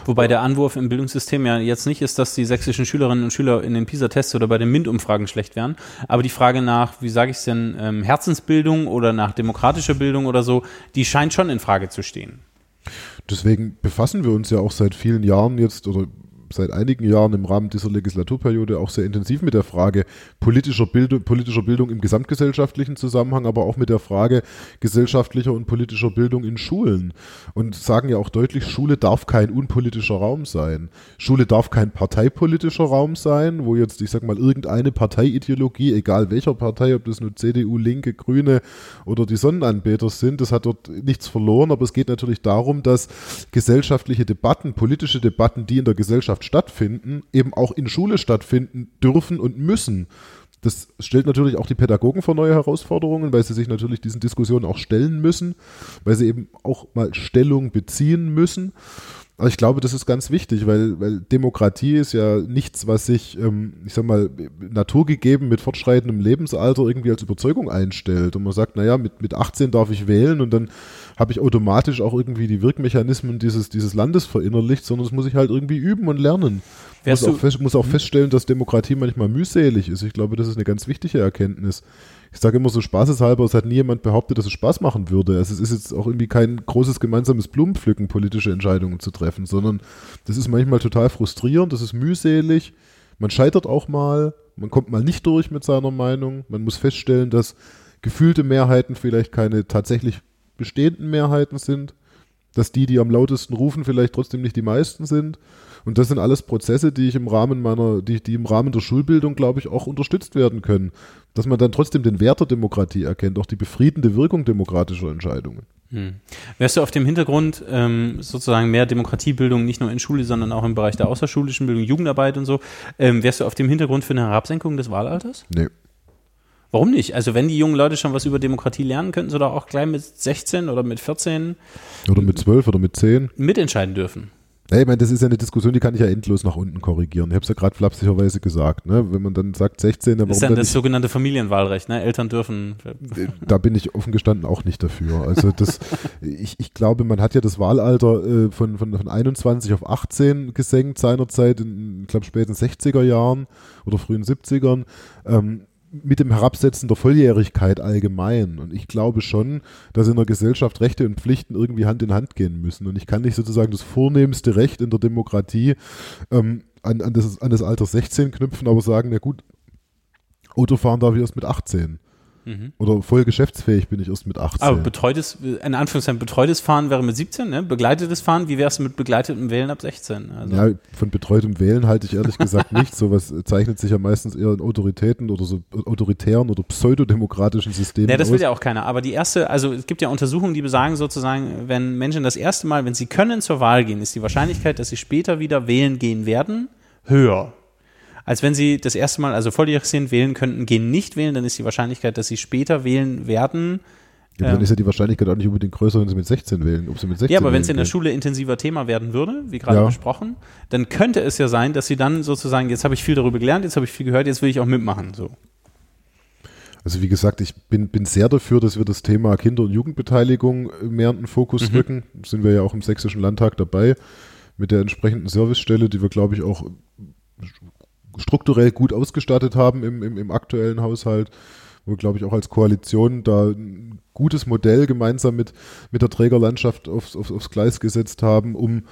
Speaker 1: Wobei der Anwurf im Bildungssystem ja jetzt nicht ist, dass die sächsischen Schülerinnen und Schüler in den PISA-Tests oder bei den MINT-Umfragen schlecht wären. Aber die Frage nach, wie sage ich es denn, ähm, Herzensbildung oder nach demokratischer Bildung oder so, die scheint schon in Frage zu stehen.
Speaker 2: Deswegen befassen wir uns ja auch seit vielen Jahren jetzt oder seit einigen Jahren im Rahmen dieser Legislaturperiode auch sehr intensiv mit der Frage politischer Bildung, politischer Bildung im gesamtgesellschaftlichen Zusammenhang, aber auch mit der Frage gesellschaftlicher und politischer Bildung in Schulen. Und sagen ja auch deutlich, Schule darf kein unpolitischer Raum sein. Schule darf kein parteipolitischer Raum sein, wo jetzt, ich sag mal, irgendeine Parteiideologie, egal welcher Partei, ob das nur CDU, Linke, Grüne oder die Sonnenanbeter sind, das hat dort nichts verloren, aber es geht natürlich darum, dass gesellschaftliche Debatten, politische Debatten, die in der Gesellschaft stattfinden, eben auch in Schule stattfinden dürfen und müssen. Das stellt natürlich auch die Pädagogen vor neue Herausforderungen, weil sie sich natürlich diesen Diskussionen auch stellen müssen, weil sie eben auch mal Stellung beziehen müssen. Aber ich glaube, das ist ganz wichtig, weil, weil Demokratie ist ja nichts, was sich, ähm, ich sag mal, naturgegeben mit fortschreitendem Lebensalter irgendwie als Überzeugung einstellt. Und man sagt, naja, mit, mit 18 darf ich wählen und dann habe ich automatisch auch irgendwie die Wirkmechanismen dieses, dieses Landes verinnerlicht, sondern das muss ich halt irgendwie üben und lernen. Ich muss, auch, fest, muss auch feststellen, dass Demokratie manchmal mühselig ist. Ich glaube, das ist eine ganz wichtige Erkenntnis ich sage immer so spaßeshalber, es hat nie jemand behauptet, dass es Spaß machen würde. Also es ist jetzt auch irgendwie kein großes gemeinsames Blumenpflücken, politische Entscheidungen zu treffen, sondern das ist manchmal total frustrierend, das ist mühselig, man scheitert auch mal, man kommt mal nicht durch mit seiner Meinung, man muss feststellen, dass gefühlte Mehrheiten vielleicht keine tatsächlich bestehenden Mehrheiten sind, dass die, die am lautesten rufen, vielleicht trotzdem nicht die meisten sind. Und das sind alles Prozesse, die ich im Rahmen meiner, die, die im Rahmen der Schulbildung, glaube ich, auch unterstützt werden können. Dass man dann trotzdem den Wert der Demokratie erkennt, auch die befriedende Wirkung demokratischer Entscheidungen.
Speaker 1: Hm. Wärst du auf dem Hintergrund ähm, sozusagen mehr Demokratiebildung nicht nur in Schule, sondern auch im Bereich der außerschulischen Bildung, Jugendarbeit und so, ähm, wärst du auf dem Hintergrund für eine Herabsenkung des Wahlalters?
Speaker 2: Nee.
Speaker 1: Warum nicht? Also wenn die jungen Leute schon was über Demokratie lernen, könnten sie doch auch gleich mit 16 oder mit 14
Speaker 2: oder mit 12 oder mit 10
Speaker 1: mitentscheiden dürfen.
Speaker 2: Ja, ich meine, das ist ja eine Diskussion, die kann ich ja endlos nach unten korrigieren. Ich habe es ja gerade flapsigerweise gesagt. Ne? Wenn man dann sagt 16, dann
Speaker 1: Das ist dann das sogenannte Familienwahlrecht. Ne? Eltern dürfen.
Speaker 2: Äh, da bin ich offen gestanden auch nicht dafür. Also das, ich, ich glaube, man hat ja das Wahlalter äh, von, von, von 21 auf 18 gesenkt seinerzeit, in, ich glaube, späten 60er Jahren oder frühen 70ern. Ähm, mit dem Herabsetzen der Volljährigkeit allgemein. Und ich glaube schon, dass in der Gesellschaft Rechte und Pflichten irgendwie Hand in Hand gehen müssen. Und ich kann nicht sozusagen das vornehmste Recht in der Demokratie ähm, an, an, das, an das Alter 16 knüpfen, aber sagen, na gut, Autofahren darf ich erst mit 18. Mhm. Oder voll geschäftsfähig bin ich erst mit 18.
Speaker 1: Aber betreutes, in Anführungszeichen, betreutes Fahren wäre mit 17, ne? Begleitetes Fahren, wie wär's mit begleitetem Wählen ab 16?
Speaker 2: Also ja, von betreutem Wählen halte ich ehrlich gesagt [laughs] nicht. Sowas zeichnet sich ja meistens eher in Autoritäten oder so autoritären oder pseudodemokratischen Systemen.
Speaker 1: Ja, das will ja auch keiner. Aber die erste, also es gibt ja Untersuchungen, die besagen sozusagen, wenn Menschen das erste Mal, wenn sie können zur Wahl gehen, ist die Wahrscheinlichkeit, dass sie später wieder wählen gehen werden, höher als wenn sie das erste Mal, also volljährig sind, wählen könnten, gehen nicht wählen, dann ist die Wahrscheinlichkeit, dass sie später wählen werden.
Speaker 2: Ja, dann ähm, ist ja die Wahrscheinlichkeit auch nicht unbedingt größer, wenn sie mit 16 wählen. Ob sie mit 16
Speaker 1: ja, aber wenn es in der Schule intensiver Thema werden würde, wie gerade ja. besprochen, dann könnte es ja sein, dass sie dann sozusagen, jetzt habe ich viel darüber gelernt, jetzt habe ich viel gehört, jetzt will ich auch mitmachen. So.
Speaker 2: Also wie gesagt, ich bin, bin sehr dafür, dass wir das Thema Kinder- und Jugendbeteiligung mehr in den Fokus mhm. rücken. Sind wir ja auch im Sächsischen Landtag dabei mit der entsprechenden Servicestelle, die wir, glaube ich, auch strukturell gut ausgestattet haben im, im, im aktuellen Haushalt, wo wir, glaube ich, auch als Koalition da ein gutes Modell gemeinsam mit, mit der Trägerlandschaft aufs, aufs, aufs Gleis gesetzt haben, um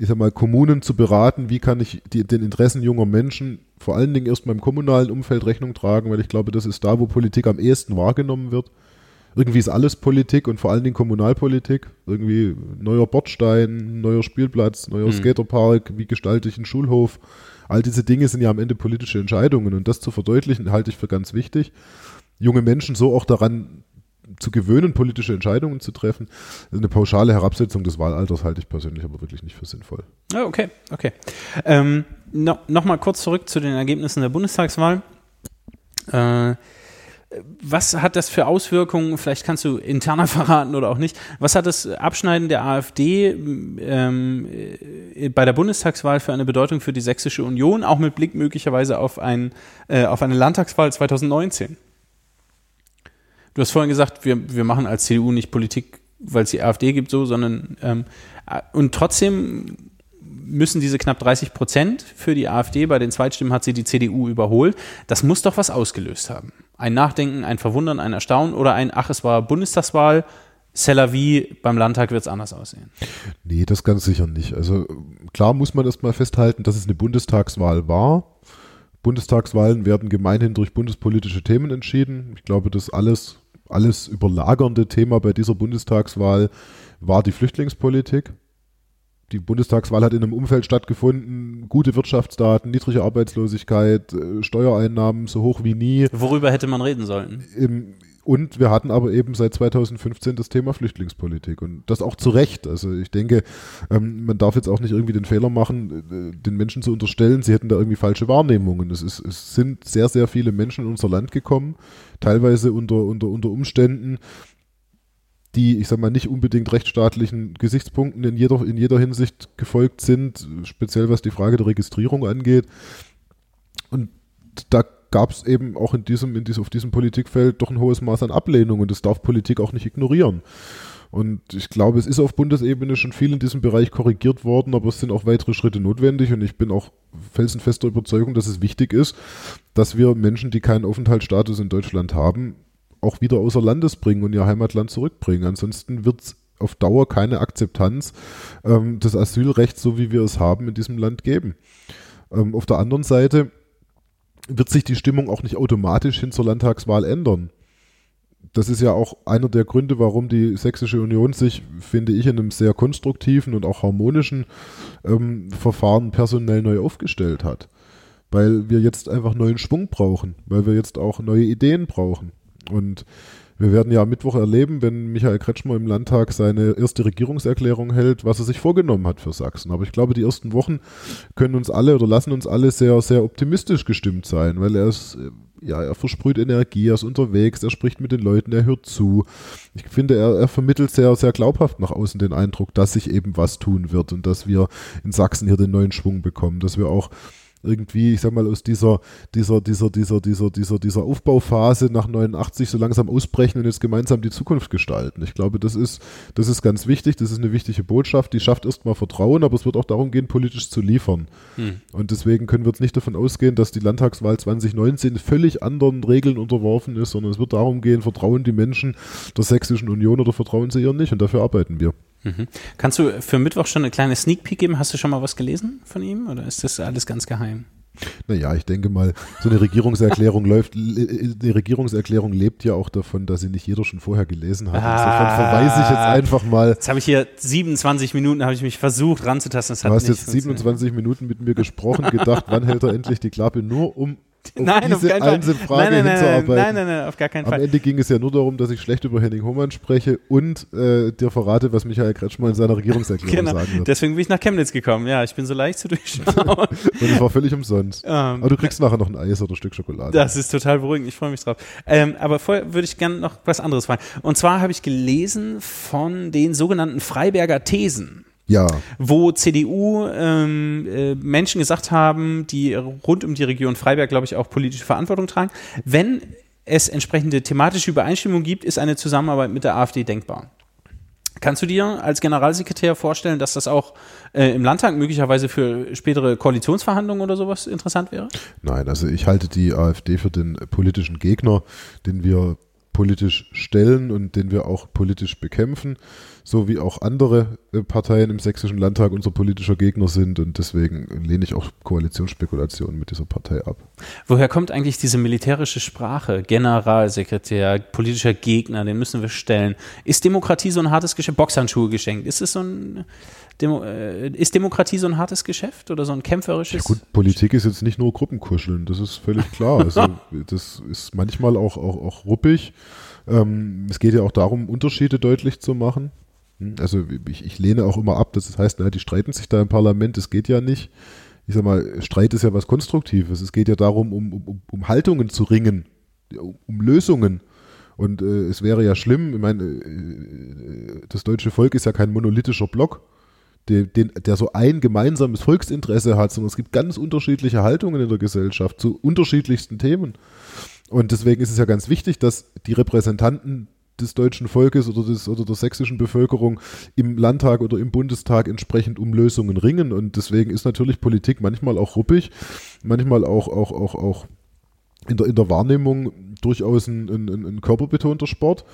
Speaker 2: ich sag mal, Kommunen zu beraten, wie kann ich die, den Interessen junger Menschen vor allen Dingen erst mal im kommunalen Umfeld Rechnung tragen, weil ich glaube, das ist da, wo Politik am ehesten wahrgenommen wird. Irgendwie ist alles Politik und vor allen Dingen Kommunalpolitik. Irgendwie neuer Bordstein, neuer Spielplatz, neuer hm. Skaterpark, wie gestalte ich einen Schulhof, All diese Dinge sind ja am Ende politische Entscheidungen und das zu verdeutlichen, halte ich für ganz wichtig. Junge Menschen so auch daran zu gewöhnen, politische Entscheidungen zu treffen. Eine pauschale Herabsetzung des Wahlalters halte ich persönlich aber wirklich nicht für sinnvoll.
Speaker 1: Ah, okay, okay. Ähm, no, Nochmal kurz zurück zu den Ergebnissen der Bundestagswahl. Äh, was hat das für Auswirkungen? Vielleicht kannst du interner [laughs] verraten oder auch nicht. Was hat das Abschneiden der AfD ähm, äh, bei der Bundestagswahl für eine Bedeutung für die Sächsische Union, auch mit Blick möglicherweise auf, ein, äh, auf eine Landtagswahl 2019? Du hast vorhin gesagt, wir, wir machen als CDU nicht Politik, weil es die AfD gibt, so, sondern ähm, äh, und trotzdem müssen diese knapp 30 Prozent für die AfD, bei den Zweitstimmen hat sie die CDU überholt. Das muss doch was ausgelöst haben. Ein Nachdenken, ein Verwundern, ein Erstaunen oder ein, ach, es war Bundestagswahl, Cellavi, beim Landtag wird es anders aussehen.
Speaker 2: Nee, das ganz sicher nicht. Also klar muss man erstmal festhalten, dass es eine Bundestagswahl war. Bundestagswahlen werden gemeinhin durch bundespolitische Themen entschieden. Ich glaube, das alles, alles überlagernde Thema bei dieser Bundestagswahl war die Flüchtlingspolitik die Bundestagswahl hat in einem Umfeld stattgefunden, gute Wirtschaftsdaten, niedrige Arbeitslosigkeit, äh, Steuereinnahmen so hoch wie nie.
Speaker 1: Worüber hätte man reden sollen?
Speaker 2: Im, und wir hatten aber eben seit 2015 das Thema Flüchtlingspolitik und das auch zu Recht. Also ich denke, ähm, man darf jetzt auch nicht irgendwie den Fehler machen, äh, den Menschen zu unterstellen, sie hätten da irgendwie falsche Wahrnehmungen. Es, ist, es sind sehr, sehr viele Menschen in unser Land gekommen, teilweise unter, unter, unter Umständen, die, ich sag mal, nicht unbedingt rechtsstaatlichen Gesichtspunkten in jeder, in jeder Hinsicht gefolgt sind, speziell was die Frage der Registrierung angeht. Und da gab es eben auch in diesem, in diesem, auf diesem Politikfeld doch ein hohes Maß an Ablehnung und das darf Politik auch nicht ignorieren. Und ich glaube, es ist auf Bundesebene schon viel in diesem Bereich korrigiert worden, aber es sind auch weitere Schritte notwendig und ich bin auch felsenfester Überzeugung, dass es wichtig ist, dass wir Menschen, die keinen Aufenthaltsstatus in Deutschland haben, auch wieder außer Landes bringen und ihr Heimatland zurückbringen. Ansonsten wird es auf Dauer keine Akzeptanz ähm, des Asylrechts, so wie wir es haben, in diesem Land geben. Ähm, auf der anderen Seite wird sich die Stimmung auch nicht automatisch hin zur Landtagswahl ändern. Das ist ja auch einer der Gründe, warum die Sächsische Union sich, finde ich, in einem sehr konstruktiven und auch harmonischen ähm, Verfahren personell neu aufgestellt hat. Weil wir jetzt einfach neuen Schwung brauchen, weil wir jetzt auch neue Ideen brauchen. Und wir werden ja am Mittwoch erleben, wenn Michael Kretschmer im Landtag seine erste Regierungserklärung hält, was er sich vorgenommen hat für Sachsen. Aber ich glaube, die ersten Wochen können uns alle oder lassen uns alle sehr, sehr optimistisch gestimmt sein, weil er ist, ja, er versprüht Energie, er ist unterwegs, er spricht mit den Leuten, er hört zu. Ich finde, er, er vermittelt sehr, sehr glaubhaft nach außen den Eindruck, dass sich eben was tun wird und dass wir in Sachsen hier den neuen Schwung bekommen, dass wir auch irgendwie, ich sag mal, aus dieser, dieser, dieser, dieser, dieser, dieser, dieser Aufbauphase nach 89 so langsam ausbrechen und jetzt gemeinsam die Zukunft gestalten. Ich glaube, das ist, das ist ganz wichtig, das ist eine wichtige Botschaft, die schafft erstmal Vertrauen, aber es wird auch darum gehen, politisch zu liefern. Hm. Und deswegen können wir jetzt nicht davon ausgehen, dass die Landtagswahl 2019 völlig anderen Regeln unterworfen ist, sondern es wird darum gehen, vertrauen die Menschen der Sächsischen Union oder vertrauen sie ihr nicht und dafür arbeiten wir.
Speaker 1: Mhm. Kannst du für Mittwoch schon eine kleine Sneak Peek geben? Hast du schon mal was gelesen von ihm oder ist das alles ganz geheim?
Speaker 2: Naja, ich denke mal, so eine Regierungserklärung [laughs] läuft, die Regierungserklärung lebt ja auch davon, dass sie nicht jeder schon vorher gelesen hat. Ah, Insofern verweise ich jetzt einfach mal.
Speaker 1: Jetzt habe ich hier 27 Minuten, habe ich mich versucht ranzutasten.
Speaker 2: du hast jetzt 27 Minuten mit mir gesprochen, gedacht, wann hält er endlich die Klappe, nur um [laughs]
Speaker 1: nein, auf keinen
Speaker 2: Fall. Frage nein, nein,
Speaker 1: hinzuarbeiten. Nein, nein, nein, auf gar keinen
Speaker 2: Fall. Am Ende ging es ja nur darum, dass ich schlecht über Henning Hohmann spreche und äh, dir verrate, was Michael Kretschmer in seiner Regierungserklärung [laughs] genau. sagen wird.
Speaker 1: Deswegen bin ich nach Chemnitz gekommen. Ja, ich bin so leicht zu durchschauen. [laughs]
Speaker 2: und es war völlig umsonst. Um, ähm, aber du kriegst nachher noch ein Eis oder ein Stück Schokolade.
Speaker 1: Das ist total beruhigend. Ich freue mich drauf. Ähm, aber vorher würde ich gerne noch was anderes fragen. Und zwar habe ich gelesen von den sogenannten Freiberger Thesen
Speaker 2: ja.
Speaker 1: wo CDU ähm, äh, Menschen gesagt haben, die rund um die Region Freiberg, glaube ich, auch politische Verantwortung tragen. Wenn es entsprechende thematische Übereinstimmung gibt, ist eine Zusammenarbeit mit der AfD denkbar. Kannst du dir als Generalsekretär vorstellen, dass das auch äh, im Landtag möglicherweise für spätere Koalitionsverhandlungen oder sowas interessant wäre?
Speaker 2: Nein, also ich halte die AfD für den politischen Gegner, den wir politisch stellen und den wir auch politisch bekämpfen so wie auch andere äh, Parteien im sächsischen Landtag unser politischer Gegner sind und deswegen lehne ich auch Koalitionsspekulationen mit dieser Partei ab.
Speaker 1: Woher kommt eigentlich diese militärische Sprache? Generalsekretär, politischer Gegner, den müssen wir stellen. Ist Demokratie so ein hartes Geschäft? Boxhandschuhe geschenkt. Ist es so ein Demo äh, ist Demokratie so ein hartes Geschäft oder so ein kämpferisches?
Speaker 2: Ja gut, Politik ist jetzt nicht nur Gruppenkuscheln, das ist völlig klar. [laughs] Also das ist manchmal auch, auch, auch ruppig. Ähm, es geht ja auch darum, Unterschiede deutlich zu machen. Hm, also ich, ich lehne auch immer ab, dass das heißt, na, die streiten sich da im Parlament, das geht ja nicht. Ich sag mal, Streit ist ja was Konstruktives. Es geht ja darum, um, um, um Haltungen zu ringen, um, um Lösungen. Und äh, es wäre ja schlimm, ich meine, äh, das deutsche Volk ist ja kein monolithischer Block, der, den, der so ein gemeinsames Volksinteresse hat, sondern es gibt ganz unterschiedliche Haltungen in der Gesellschaft zu unterschiedlichsten Themen. Und deswegen ist es ja ganz wichtig, dass die Repräsentanten des deutschen Volkes oder, des, oder der sächsischen Bevölkerung im Landtag oder im Bundestag entsprechend um Lösungen ringen. Und deswegen ist natürlich Politik manchmal auch ruppig, manchmal auch, auch, auch, auch in der, in der Wahrnehmung durchaus ein, ein, ein körperbetonter Sport.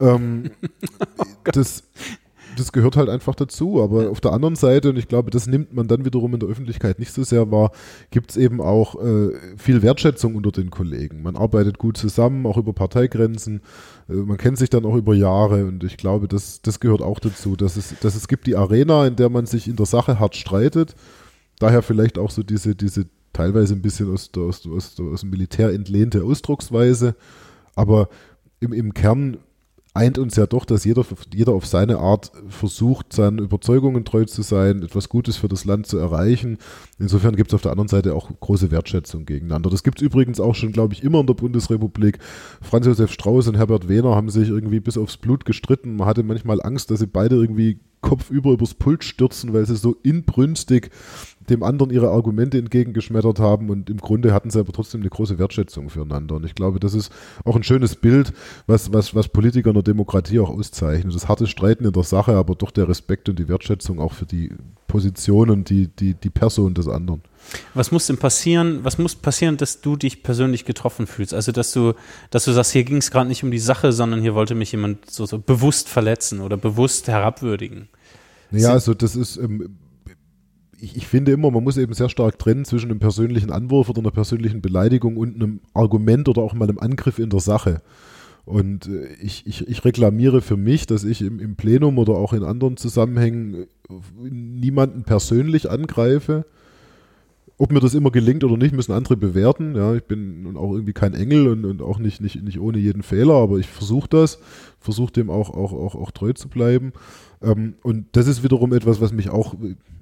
Speaker 2: Ähm, [laughs] oh das, das gehört halt einfach dazu. Aber auf der anderen Seite, und ich glaube, das nimmt man dann wiederum in der Öffentlichkeit nicht so sehr wahr, gibt es eben auch äh, viel Wertschätzung unter den Kollegen. Man arbeitet gut zusammen, auch über Parteigrenzen. Äh, man kennt sich dann auch über Jahre und ich glaube, das, das gehört auch dazu, dass es, dass es gibt die Arena, in der man sich in der Sache hart streitet. Daher vielleicht auch so diese, diese teilweise ein bisschen aus, aus, aus, aus dem Militär entlehnte Ausdrucksweise. Aber im, im Kern eint uns ja doch, dass jeder, jeder auf seine Art versucht, seinen Überzeugungen treu zu sein, etwas Gutes für das Land zu erreichen. Insofern gibt es auf der anderen Seite auch große Wertschätzung gegeneinander. Das gibt es übrigens auch schon, glaube ich, immer in der Bundesrepublik. Franz Josef Strauß und Herbert Wehner haben sich irgendwie bis aufs Blut gestritten. Man hatte manchmal Angst, dass sie beide irgendwie kopfüber übers Pult stürzen, weil sie so inbrünstig dem anderen ihre Argumente entgegengeschmettert haben und im Grunde hatten sie aber trotzdem eine große Wertschätzung füreinander. Und ich glaube, das ist auch ein schönes Bild, was, was, was Politiker in der Demokratie auch auszeichnet. Das harte Streiten in der Sache, aber doch der Respekt und die Wertschätzung auch für die Position und die, die, die Person des anderen.
Speaker 1: Was muss denn passieren? Was muss passieren, dass du dich persönlich getroffen fühlst? Also, dass du, dass du sagst, hier ging es gerade nicht um die Sache, sondern hier wollte mich jemand so, so bewusst verletzen oder bewusst herabwürdigen.
Speaker 2: Ja, also das ist, ähm, ich, ich, finde immer, man muss eben sehr stark trennen zwischen einem persönlichen Anwurf oder einer persönlichen Beleidigung und einem Argument oder auch mal einem Angriff in der Sache. Und äh, ich, ich, ich reklamiere für mich, dass ich im, im Plenum oder auch in anderen Zusammenhängen äh, niemanden persönlich angreife. Ob mir das immer gelingt oder nicht, müssen andere bewerten. Ja, ich bin auch irgendwie kein Engel und, und auch nicht, nicht, nicht ohne jeden Fehler, aber ich versuche das, versuche dem auch, auch, auch, auch treu zu bleiben. Ähm, und das ist wiederum etwas, was mich auch,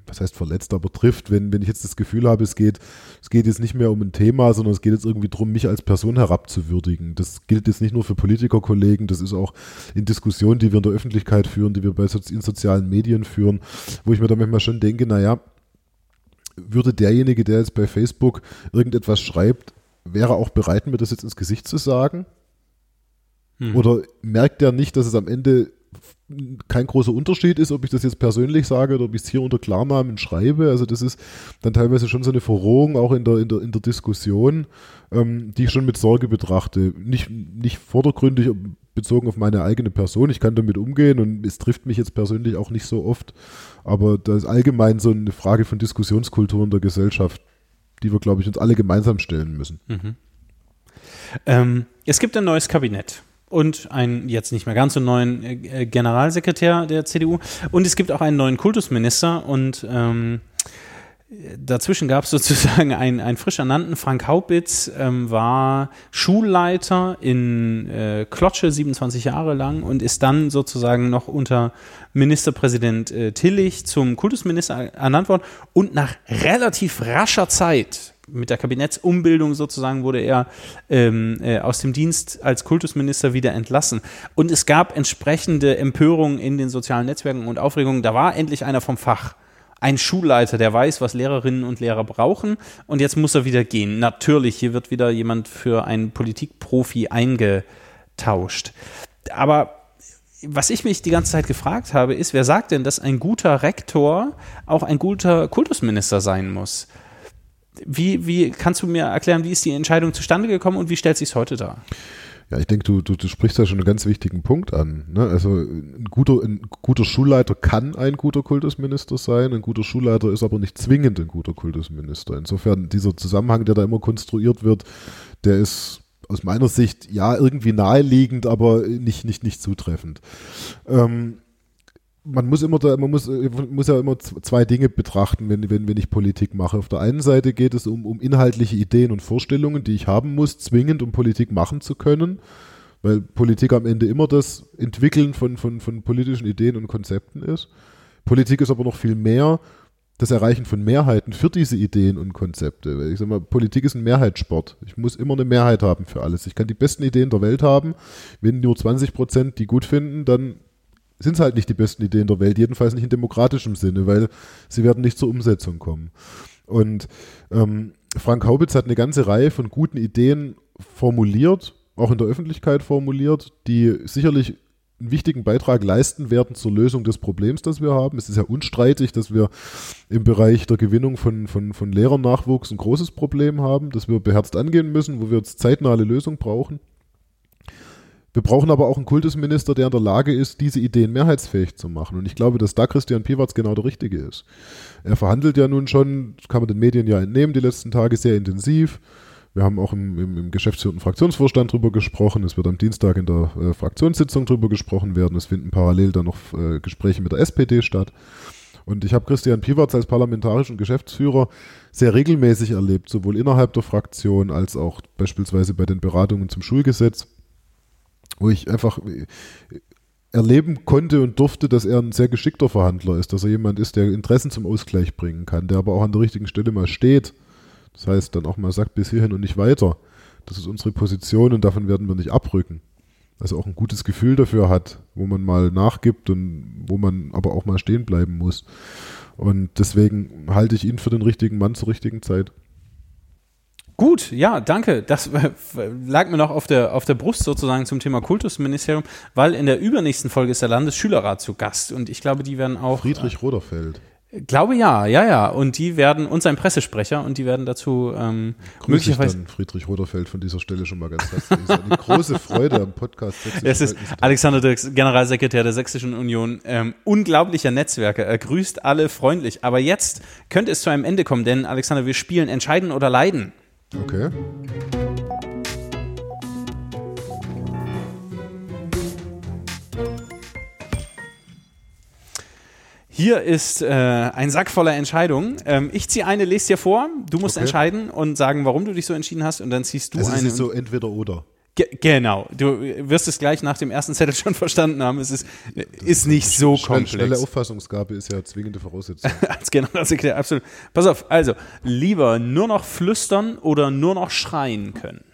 Speaker 2: was heißt verletzt, aber trifft, wenn, wenn ich jetzt das Gefühl habe, es geht, es geht jetzt nicht mehr um ein Thema, sondern es geht jetzt irgendwie darum, mich als Person herabzuwürdigen. Das gilt jetzt nicht nur für Politikerkollegen, das ist auch in Diskussionen, die wir in der Öffentlichkeit führen, die wir bei in sozialen Medien führen, wo ich mir da manchmal schon denke, naja, würde derjenige, der jetzt bei Facebook irgendetwas schreibt, wäre auch bereit, mir das jetzt ins Gesicht zu sagen? Hm. Oder merkt der nicht, dass es am Ende kein großer Unterschied ist, ob ich das jetzt persönlich sage oder ob ich es hier unter Klarnamen schreibe. Also das ist dann teilweise schon so eine Verrohung auch in der, in der, in der Diskussion, ähm, die ich schon mit Sorge betrachte. Nicht, nicht vordergründig bezogen auf meine eigene Person. Ich kann damit umgehen und es trifft mich jetzt persönlich auch nicht so oft. Aber da ist allgemein so eine Frage von Diskussionskultur in der Gesellschaft, die wir, glaube ich, uns alle gemeinsam stellen müssen. Mhm.
Speaker 1: Ähm, es gibt ein neues Kabinett und einen jetzt nicht mehr ganz so neuen äh, Generalsekretär der CDU. Und es gibt auch einen neuen Kultusminister und ähm, dazwischen gab es [laughs] sozusagen einen, einen frisch ernannten. Frank Haupitz ähm, war Schulleiter in äh, Klotsche 27 Jahre lang und ist dann sozusagen noch unter Ministerpräsident äh, Tillich zum Kultusminister ernannt worden und nach relativ rascher Zeit mit der Kabinettsumbildung sozusagen wurde er ähm, äh, aus dem Dienst als Kultusminister wieder entlassen. Und es gab entsprechende Empörungen in den sozialen Netzwerken und Aufregungen. Da war endlich einer vom Fach. Ein Schulleiter, der weiß, was Lehrerinnen und Lehrer brauchen. Und jetzt muss er wieder gehen. Natürlich, hier wird wieder jemand für einen Politikprofi eingetauscht. Aber was ich mich die ganze Zeit gefragt habe, ist, wer sagt denn, dass ein guter Rektor auch ein guter Kultusminister sein muss? Wie, wie kannst du mir erklären, wie ist die Entscheidung zustande gekommen und wie stellt sich es heute dar?
Speaker 2: Ja, ich denke, du, du, du sprichst da schon einen ganz wichtigen Punkt an. Ne? Also ein guter, ein guter Schulleiter kann ein guter Kultusminister sein, ein guter Schulleiter ist aber nicht zwingend ein guter Kultusminister. Insofern dieser Zusammenhang, der da immer konstruiert wird, der ist aus meiner Sicht ja irgendwie naheliegend, aber nicht, nicht, nicht zutreffend. Ähm, man muss immer da, man muss, äh, muss ja immer zwei Dinge betrachten, wenn, wenn, wenn ich Politik mache. Auf der einen Seite geht es um, um inhaltliche Ideen und Vorstellungen, die ich haben muss, zwingend, um Politik machen zu können. Weil Politik am Ende immer das Entwickeln von, von, von politischen Ideen und Konzepten ist. Politik ist aber noch viel mehr das Erreichen von Mehrheiten für diese Ideen und Konzepte. Ich sage mal, Politik ist ein Mehrheitssport. Ich muss immer eine Mehrheit haben für alles. Ich kann die besten Ideen der Welt haben. Wenn nur 20 Prozent die gut finden, dann sind es halt nicht die besten Ideen der Welt, jedenfalls nicht in demokratischem Sinne, weil sie werden nicht zur Umsetzung kommen. Und ähm, Frank Haubitz hat eine ganze Reihe von guten Ideen formuliert, auch in der Öffentlichkeit formuliert, die sicherlich einen wichtigen Beitrag leisten werden zur Lösung des Problems, das wir haben. Es ist ja unstreitig, dass wir im Bereich der Gewinnung von, von, von Lehrernachwuchs ein großes Problem haben, das wir beherzt angehen müssen, wo wir jetzt zeitnah eine Lösung brauchen. Wir brauchen aber auch einen Kultusminister, der in der Lage ist, diese Ideen mehrheitsfähig zu machen. Und ich glaube, dass da Christian Piwarz genau der Richtige ist. Er verhandelt ja nun schon, kann man den Medien ja entnehmen, die letzten Tage sehr intensiv. Wir haben auch im, im, im geschäftsführenden Fraktionsvorstand drüber gesprochen. Es wird am Dienstag in der äh, Fraktionssitzung drüber gesprochen werden. Es finden parallel dann noch äh, Gespräche mit der SPD statt. Und ich habe Christian Piwarz als parlamentarischen Geschäftsführer sehr regelmäßig erlebt, sowohl innerhalb der Fraktion als auch beispielsweise bei den Beratungen zum Schulgesetz wo ich einfach äh, erleben konnte und durfte, dass er ein sehr geschickter Verhandler ist, dass er jemand ist, der Interessen zum Ausgleich bringen kann, der aber auch an der richtigen Stelle mal steht. Das heißt, dann auch mal sagt, bis hierhin und nicht weiter. Das ist unsere Position und davon werden wir nicht abrücken. Also auch ein gutes Gefühl dafür hat, wo man mal nachgibt und wo man aber auch mal stehen bleiben muss. Und deswegen halte ich ihn für den richtigen Mann zur richtigen Zeit.
Speaker 1: Gut, ja, danke. Das äh, lag mir noch auf der, auf der Brust sozusagen zum Thema Kultusministerium, weil in der übernächsten Folge ist der Landesschülerrat zu Gast und ich glaube, die werden auch.
Speaker 2: Friedrich Roderfeld.
Speaker 1: Äh, glaube ja, ja, ja. Und die werden, und sein Pressesprecher, und die werden dazu ähm,
Speaker 2: Grüße möglicherweise. Ich dann Friedrich Roderfeld von dieser Stelle schon mal ganz herzlich. Es ist eine große Freude am Podcast. [laughs]
Speaker 1: Es ist Alexander Dirks, Generalsekretär der Sächsischen Union, ähm, unglaublicher Netzwerker. Er grüßt alle freundlich. Aber jetzt könnte es zu einem Ende kommen, denn Alexander, wir spielen Entscheiden oder Leiden.
Speaker 2: Okay.
Speaker 1: Hier ist äh, ein Sack voller Entscheidungen. Ähm, ich ziehe eine, lese dir vor. Du musst okay. entscheiden und sagen, warum du dich so entschieden hast. Und dann ziehst du
Speaker 2: also
Speaker 1: eine.
Speaker 2: Es ist so entweder oder.
Speaker 1: Ge genau. Du wirst es gleich nach dem ersten Zettel schon verstanden haben. Es ist, ist nicht so komplex.
Speaker 2: Schnelle Auffassungsgabe ist ja zwingende Voraussetzung. [laughs]
Speaker 1: Als Generalsekretär, absolut. Pass auf, also, lieber nur noch flüstern oder nur noch schreien können?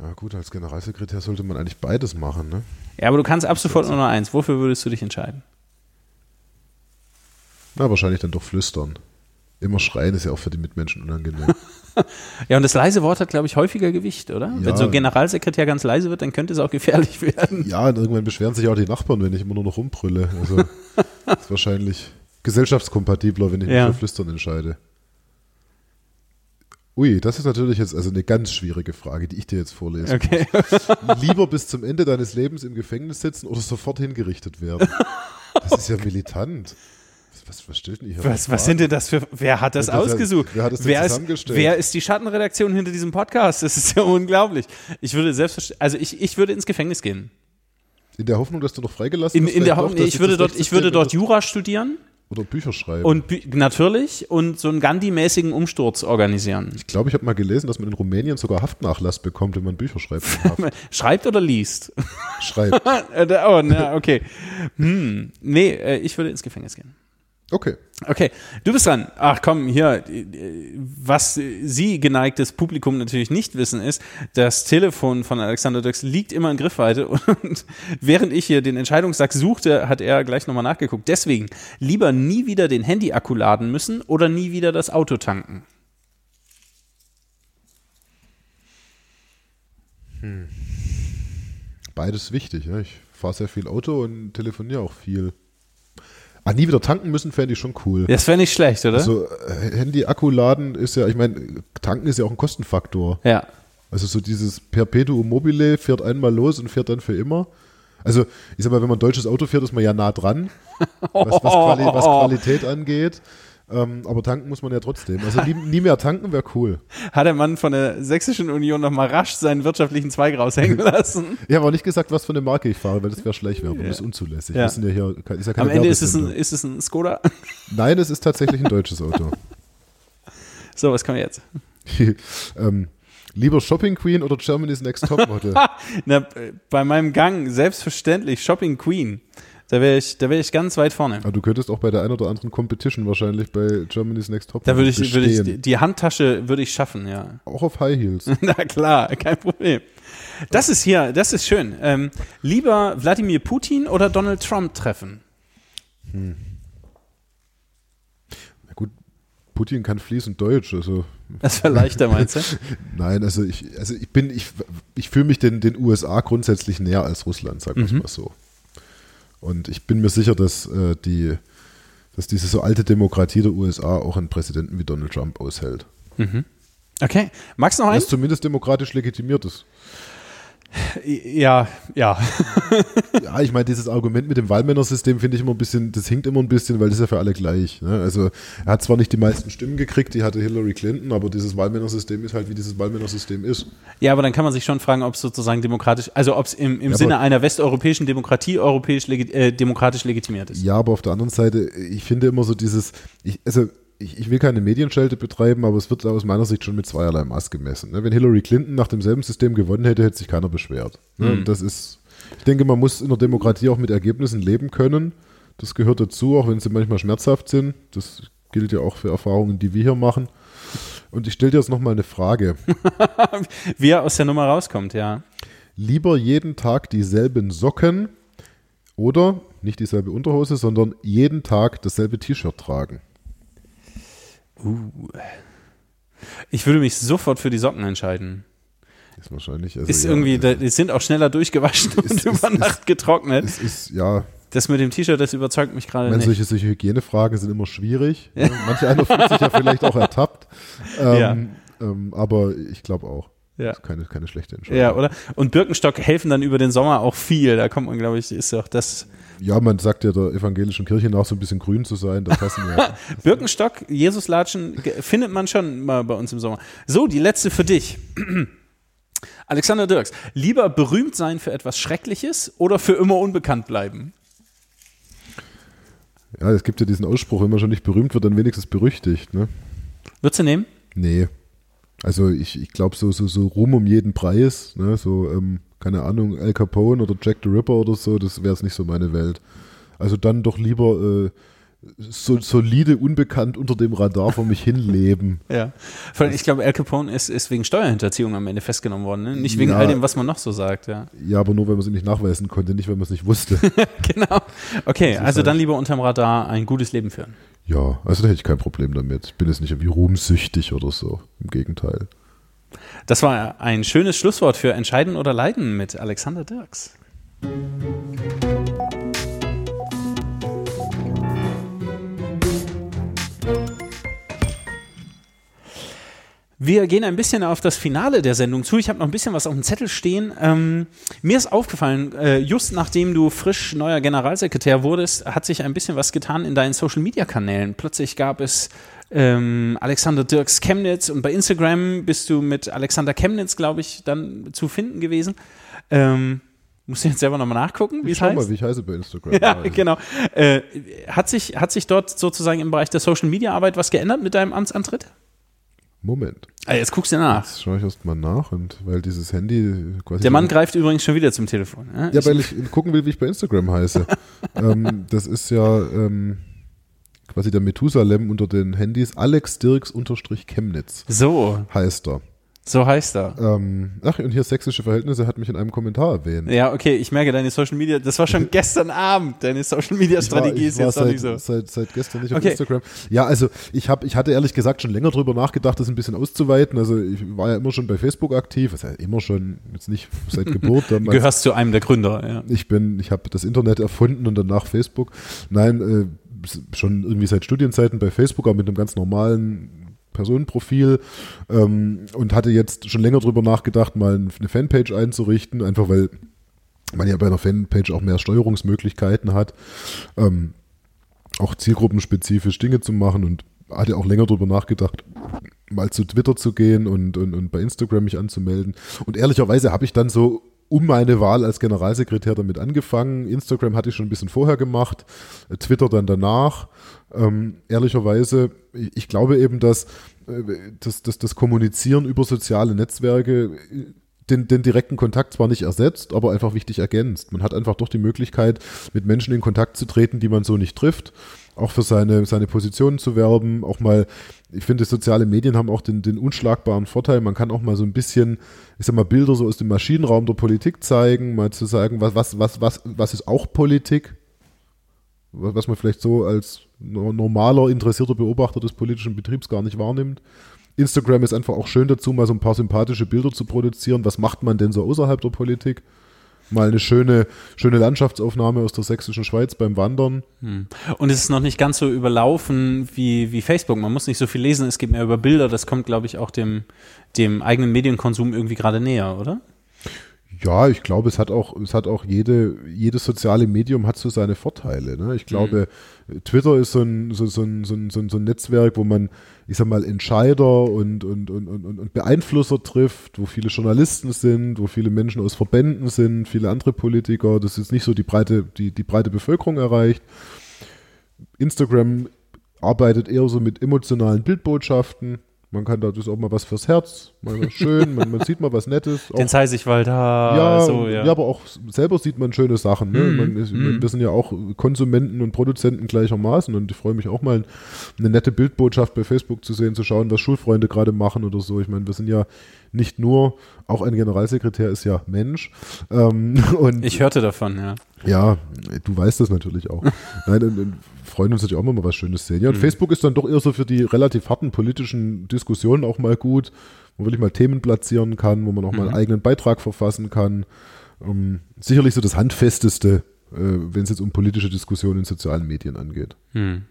Speaker 2: Ja gut, als Generalsekretär sollte man eigentlich beides machen, ne?
Speaker 1: Ja, aber du kannst ab sofort nur noch eins. Wofür würdest du dich entscheiden?
Speaker 2: Na, wahrscheinlich dann doch flüstern. Immer schreien ist ja auch für die Mitmenschen unangenehm. [laughs]
Speaker 1: ja, und das leise Wort hat, glaube ich, häufiger Gewicht, oder? Ja. Wenn so ein Generalsekretär ganz leise wird, dann könnte es auch gefährlich [laughs] werden.
Speaker 2: Ja, und irgendwann beschweren sich auch die Nachbarn, wenn ich immer nur noch rumbrülle. Also [laughs] ist wahrscheinlich gesellschaftskompatibler, wenn ich mich für Flüstern entscheide. Ui, das ist natürlich jetzt also eine ganz schwierige Frage, die ich dir jetzt vorlese. Okay. Lieber bis zum Ende deines Lebens im Gefängnis sitzen oder sofort hingerichtet werden. Das ist ja militant. Was, was steht denn hier?
Speaker 1: Was, was sind denn das für. Wer hat das, das ausgesucht? wer hat das wer ist, wer ist die Schattenredaktion hinter diesem Podcast? Das ist ja unglaublich. Ich würde selbstverständlich. Also ich, ich würde ins Gefängnis gehen.
Speaker 2: In der Hoffnung, dass du noch freigelassen
Speaker 1: wirst? In, in der Hoffnung, ich würde dort, ich würde dort Jura studieren.
Speaker 2: Oder Bücher schreiben.
Speaker 1: Und natürlich und so einen Gandhi-mäßigen Umsturz organisieren.
Speaker 2: Ich glaube, ich habe mal gelesen, dass man in Rumänien sogar Haftnachlass bekommt, wenn man Bücher schreibt. [laughs]
Speaker 1: schreibt oder liest?
Speaker 2: Schreibt. [laughs]
Speaker 1: oh, na, okay. Hm. Nee, äh, ich würde ins Gefängnis gehen.
Speaker 2: Okay.
Speaker 1: Okay, du bist dran. Ach komm, hier, was Sie, geneigtes Publikum, natürlich nicht wissen, ist, das Telefon von Alexander Dux liegt immer in Griffweite [laughs] und während ich hier den Entscheidungssack suchte, hat er gleich nochmal nachgeguckt. Deswegen, lieber nie wieder den Handy-Akku laden müssen oder nie wieder das Auto tanken?
Speaker 2: Hm. Beides wichtig. Ja? Ich fahre sehr viel Auto und telefoniere auch viel. Ah, nie wieder tanken müssen, fände ich schon cool.
Speaker 1: Das wäre nicht schlecht, oder?
Speaker 2: Also äh, Handy-Akku laden ist ja, ich meine, tanken ist ja auch ein Kostenfaktor.
Speaker 1: Ja.
Speaker 2: Also so dieses Perpetuum mobile fährt einmal los und fährt dann für immer. Also ich sag mal, wenn man ein deutsches Auto fährt, ist man ja nah dran, [laughs] was, was, Quali was Qualität angeht. Ähm, aber tanken muss man ja trotzdem. Also nie, nie mehr tanken wäre cool. [laughs]
Speaker 1: Hat der Mann von der Sächsischen Union nochmal rasch seinen wirtschaftlichen Zweig raushängen [laughs] lassen?
Speaker 2: ich habe auch nicht gesagt, was für eine Marke ich fahre, weil das wäre Schleichwerbung, ja. das ist unzulässig. Ja. Ja hier,
Speaker 1: ist ja Am Ende ist es, ein, ist es ein Skoda? [laughs]
Speaker 2: Nein, es ist tatsächlich ein deutsches Auto.
Speaker 1: So, was kommen wir jetzt?
Speaker 2: ähm, Lieber Shopping Queen oder Germany's Next Top Model?
Speaker 1: Na, bei meinem Gang selbstverständlich Shopping Queen. Da wäre ich, da ich ganz weit vorne.
Speaker 2: Aber du könntest auch bei der einen oder anderen Competition wahrscheinlich bei Germany's Next Top.
Speaker 1: Da würde ich, würde ich, die Handtasche würde ich schaffen, ja.
Speaker 2: Auch auf High Heels. [laughs]
Speaker 1: Na klar, kein Problem. Das ist hier, das ist schön. Ähm, lieber Wladimir Putin oder Donald Trump treffen? Hm.
Speaker 2: Na gut, Putin kann fließend Deutsch, also.
Speaker 1: Das wäre leichter, meinst du? [laughs]
Speaker 2: Nein, also ich, also ich bin, ich, ich fühle mich den, den USA grundsätzlich näher als Russland, sagen wir es mhm. mal so. Und ich bin mir sicher, dass, äh, die, dass diese so alte Demokratie der USA auch einen Präsidenten wie Donald Trump aushält.
Speaker 1: Mhm. Okay. Magst du noch eins?
Speaker 2: Das zumindest demokratisch legitimiert ist.
Speaker 1: Ja, ja. [laughs]
Speaker 2: ja, ich meine, dieses Argument mit dem Wahlmännersystem finde ich immer ein bisschen, das hinkt immer ein bisschen, weil das ist ja für alle gleich. Ne? Also er hat zwar nicht die meisten Stimmen gekriegt, die hatte Hillary Clinton, aber dieses Wahlmännersystem ist halt, wie dieses Wahlmännersystem ist.
Speaker 1: Ja, aber dann kann man sich schon fragen, ob es sozusagen demokratisch, also ob es im, im ja, Sinne einer westeuropäischen Demokratie europäisch legi äh, demokratisch legitimiert ist.
Speaker 2: Ja, aber auf der anderen Seite, ich finde immer so dieses, ich, also ich, ich will keine Medienschelte betreiben, aber es wird aus meiner Sicht schon mit zweierlei Maß gemessen. Ne? Wenn Hillary Clinton nach demselben System gewonnen hätte, hätte sich keiner beschwert. Ne?
Speaker 1: Mhm.
Speaker 2: Das ist, ich denke, man muss in der Demokratie auch mit Ergebnissen leben können. Das gehört dazu, auch wenn sie manchmal schmerzhaft sind. Das gilt ja auch für Erfahrungen, die wir hier machen. Und ich stelle dir jetzt nochmal eine Frage. [laughs]
Speaker 1: Wie er aus der Nummer rauskommt, ja.
Speaker 2: Lieber jeden Tag dieselben Socken oder nicht dieselbe Unterhose, sondern jeden Tag dasselbe T-Shirt tragen.
Speaker 1: Ich würde mich sofort für die Socken entscheiden.
Speaker 2: Ist wahrscheinlich. Also
Speaker 1: Ist
Speaker 2: ja,
Speaker 1: irgendwie, da- die sind auch schneller durchgewaschen [laughs] und
Speaker 2: Ist-
Speaker 1: über
Speaker 2: ist-
Speaker 1: Nacht getrocknet.
Speaker 2: Es ist, ja,
Speaker 1: Das mit dem T-Shirt, das überzeugt mich
Speaker 2: ich
Speaker 1: gerade nicht.
Speaker 2: solche, solche Hygienefragen sind immer schwierig. Ja. Manche einer fühlt sich ja vielleicht auch ertappt. [laughs] Ähm, ähm, aber ich glaube auch.
Speaker 1: Ja.
Speaker 2: Das ist keine, keine schlechte Entscheidung.
Speaker 1: Ja, oder? Und Birkenstock helfen dann über den Sommer auch viel. Da kommt man, glaube ich, ist auch das.
Speaker 2: Ja, man sagt ja der evangelischen Kirche nach, so ein bisschen grün zu sein. Da passen ja. [laughs]
Speaker 1: Birkenstock, Jesuslatschen findet man schon mal bei uns im Sommer. So, die letzte für dich. [clears throat] Alexander Dirks, lieber berühmt sein für etwas Schreckliches oder für immer unbekannt bleiben?
Speaker 2: ja, es gibt ja diesen Ausspruch, wenn man schon nicht berühmt wird, dann wenigstens berüchtigt. Ne?
Speaker 1: Würdest du nehmen?
Speaker 2: Nee. Also ich, ich glaube, so, so, so Ruhm um jeden Preis, ne? so, ähm, keine Ahnung, Al Capone oder Jack the Ripper oder so, das wäre es nicht so meine Welt. Also dann doch lieber äh, so, solide, unbekannt unter dem Radar vor mich hinleben. [laughs]
Speaker 1: Ja. Vor allem, ich glaube, Al Capone ist, ist wegen Steuerhinterziehung am Ende festgenommen worden. Ne? Nicht wegen
Speaker 2: Ja.
Speaker 1: all dem, was man noch so sagt. Ja.
Speaker 2: Ja, aber nur, weil man es nicht nachweisen konnte, nicht, weil man es nicht wusste. [laughs]
Speaker 1: genau. Okay, also
Speaker 2: halt-
Speaker 1: dann lieber unterm Radar ein gutes Leben führen.
Speaker 2: Ja, also da hätte ich kein Problem damit. Ich bin jetzt nicht irgendwie ruhmsüchtig oder so. Im Gegenteil.
Speaker 1: Das war ein schönes Schlusswort für Entscheiden oder Leiden mit Alexander Dirks. Wir gehen ein bisschen auf das Finale der Sendung zu. Ich habe noch ein bisschen was auf dem Zettel stehen. Ähm, mir ist aufgefallen, äh, just nachdem du frisch neuer Generalsekretär wurdest, hat sich ein bisschen was getan in deinen Social-Media-Kanälen. Plötzlich gab es ähm, Alexander Dirks Chemnitz und bei Instagram bist du mit Alexander Chemnitz, glaube ich, dann zu finden gewesen. Ähm, musst du jetzt selber nochmal nachgucken, wie
Speaker 2: Ich
Speaker 1: es
Speaker 2: schau
Speaker 1: heißt?
Speaker 2: mal, wie ich heiße bei Instagram.
Speaker 1: Ja,
Speaker 2: Also, [laughs]
Speaker 1: genau. Äh, hat, sich, hat sich dort sozusagen im Bereich der Social-Media-Arbeit was geändert mit deinem Amtsantritt?
Speaker 2: Moment.
Speaker 1: Ah, jetzt guckst du nach.
Speaker 2: Jetzt schaue ich erst mal nach und weil dieses Handy quasi.
Speaker 1: Der Mann greift übrigens schon wieder zum Telefon. Ja,
Speaker 2: Ja, weil ich gucken will, wie ich bei Instagram heiße. [laughs] ähm, das ist ja ähm, quasi der Methusalem unter den Handys. Alex Dirks unterstrich Chemnitz
Speaker 1: so,
Speaker 2: heißt er.
Speaker 1: So heißt er.
Speaker 2: Ähm, ach, und hier sächsische Verhältnisse hat mich in einem Kommentar erwähnt.
Speaker 1: Ja, okay, ich merke deine Social Media, das war schon [laughs] gestern Abend, deine Social Media
Speaker 2: Ich war,
Speaker 1: Strategie
Speaker 2: ich
Speaker 1: ist jetzt
Speaker 2: seit,
Speaker 1: nicht so.
Speaker 2: seit, seit gestern nicht auf
Speaker 1: Okay.
Speaker 2: Instagram. Ja, also ich, hab, ich hatte ehrlich gesagt schon länger drüber nachgedacht, das ein bisschen auszuweiten. Also ich war ja immer schon bei Facebook aktiv, also immer schon, jetzt nicht seit Geburt. [laughs]
Speaker 1: Du
Speaker 2: damals.
Speaker 1: gehörst zu einem der Gründer, ja.
Speaker 2: Ich bin, ich habe das Internet erfunden und danach Facebook. Nein, äh, schon irgendwie seit Studienzeiten bei Facebook, aber mit einem ganz normalen Personenprofil ähm, und hatte jetzt schon länger drüber nachgedacht, mal eine Fanpage einzurichten, einfach weil man ja bei einer Fanpage auch mehr Steuerungsmöglichkeiten hat, ähm, auch zielgruppenspezifisch Dinge zu machen und hatte auch länger drüber nachgedacht, mal zu Twitter zu gehen und, und, und bei Instagram mich anzumelden. Und ehrlicherweise habe ich dann so um meine Wahl als Generalsekretär damit angefangen. Instagram hatte ich schon ein bisschen vorher gemacht, äh, Twitter dann danach. Ähm, ehrlicherweise, ich, glaube eben, dass, äh, dass, dass das Kommunizieren über soziale Netzwerke äh, den, den direkten Kontakt zwar nicht ersetzt, aber einfach wichtig ergänzt. Man hat einfach doch die Möglichkeit, mit Menschen in Kontakt zu treten, die man so nicht trifft, auch für seine, seine Positionen zu werben, auch mal, ich finde, soziale Medien haben auch den, den unschlagbaren Vorteil, man kann auch mal so ein bisschen, ich sag mal, Bilder so aus dem Maschinenraum der Politik zeigen, mal zu sagen, was, was, was, was, was ist auch Politik, was man vielleicht so als no- normaler, interessierter Beobachter des politischen Betriebs gar nicht wahrnimmt. Instagram ist einfach auch schön dazu, mal so ein paar sympathische Bilder zu produzieren. Was macht man denn so außerhalb der Politik? Mal eine schöne, schöne Landschaftsaufnahme aus der sächsischen Schweiz beim Wandern.
Speaker 1: Und es ist noch nicht ganz so überlaufen wie, wie Facebook. Man muss nicht so viel lesen, es geht mehr über Bilder. Das kommt, glaube ich, auch dem, dem eigenen Medienkonsum irgendwie gerade näher, oder?
Speaker 2: Ja, ich glaube, es hat auch, es hat auch jede, jedes soziale Medium hat so seine Vorteile. Ne? Ich glaube, Twitter ist so ein, so, so, ein, so ein so ein Netzwerk, wo man, ich sag mal, Entscheider und, und, und, und, und Beeinflusser trifft, wo viele Journalisten sind, wo viele Menschen aus Verbänden sind, viele andere Politiker. Das ist nicht so die breite, die, die breite Bevölkerung erreicht. Instagram arbeitet eher so mit emotionalen Bildbotschaften. Man kann da das auch mal was fürs Herz, mal schön, man, man sieht mal was Nettes. [laughs]
Speaker 1: Den Zeisigwald, ha,
Speaker 2: ja,
Speaker 1: so, ja.
Speaker 2: ja, aber auch selber sieht man schöne Sachen. Ne?
Speaker 1: Mhm,
Speaker 2: Man ist,
Speaker 1: mhm.
Speaker 2: Wir sind ja auch Konsumenten und Produzenten gleichermaßen und ich freue mich auch mal, eine nette Bildbotschaft bei Facebook zu sehen, zu schauen, was Schulfreunde gerade machen oder so. Ich meine, wir sind ja nicht nur, auch ein Generalsekretär ist ja Mensch. Ähm, [laughs] und
Speaker 1: Ich hörte davon, ja.
Speaker 2: ja, du weißt das natürlich auch. [laughs] Nein, und, und freuen uns natürlich auch mal was Schönes sehen. Ja, und
Speaker 1: Mhm.
Speaker 2: Facebook ist dann doch eher so für die relativ harten politischen Diskussionen auch mal gut, wo man wirklich mal Themen platzieren kann, wo man auch mal
Speaker 1: Mhm.
Speaker 2: einen eigenen Beitrag verfassen kann. Ähm, sicherlich so das Handfesteste, äh, wenn es jetzt um politische Diskussionen in sozialen Medien angeht.
Speaker 1: Hm.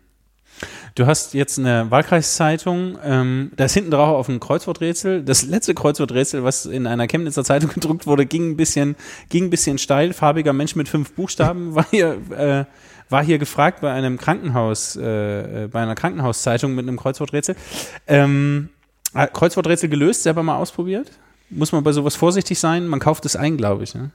Speaker 1: Du hast jetzt eine Wahlkreiszeitung, ähm, da ist hinten drauf auf ein Kreuzworträtsel. Das letzte Kreuzworträtsel, was in einer Chemnitzer Zeitung [laughs] gedruckt wurde, ging ein bisschen, ging ein bisschen steil. Farbiger Mensch mit fünf Buchstaben [laughs] war hier, äh, war hier gefragt bei einem Krankenhaus, äh, äh, bei einer Krankenhauszeitung mit einem Kreuzworträtsel. Ähm, äh, Kreuzworträtsel gelöst, selber mal ausprobiert? Muss man bei sowas vorsichtig sein? Man kauft es ein, glaube ich. Ne?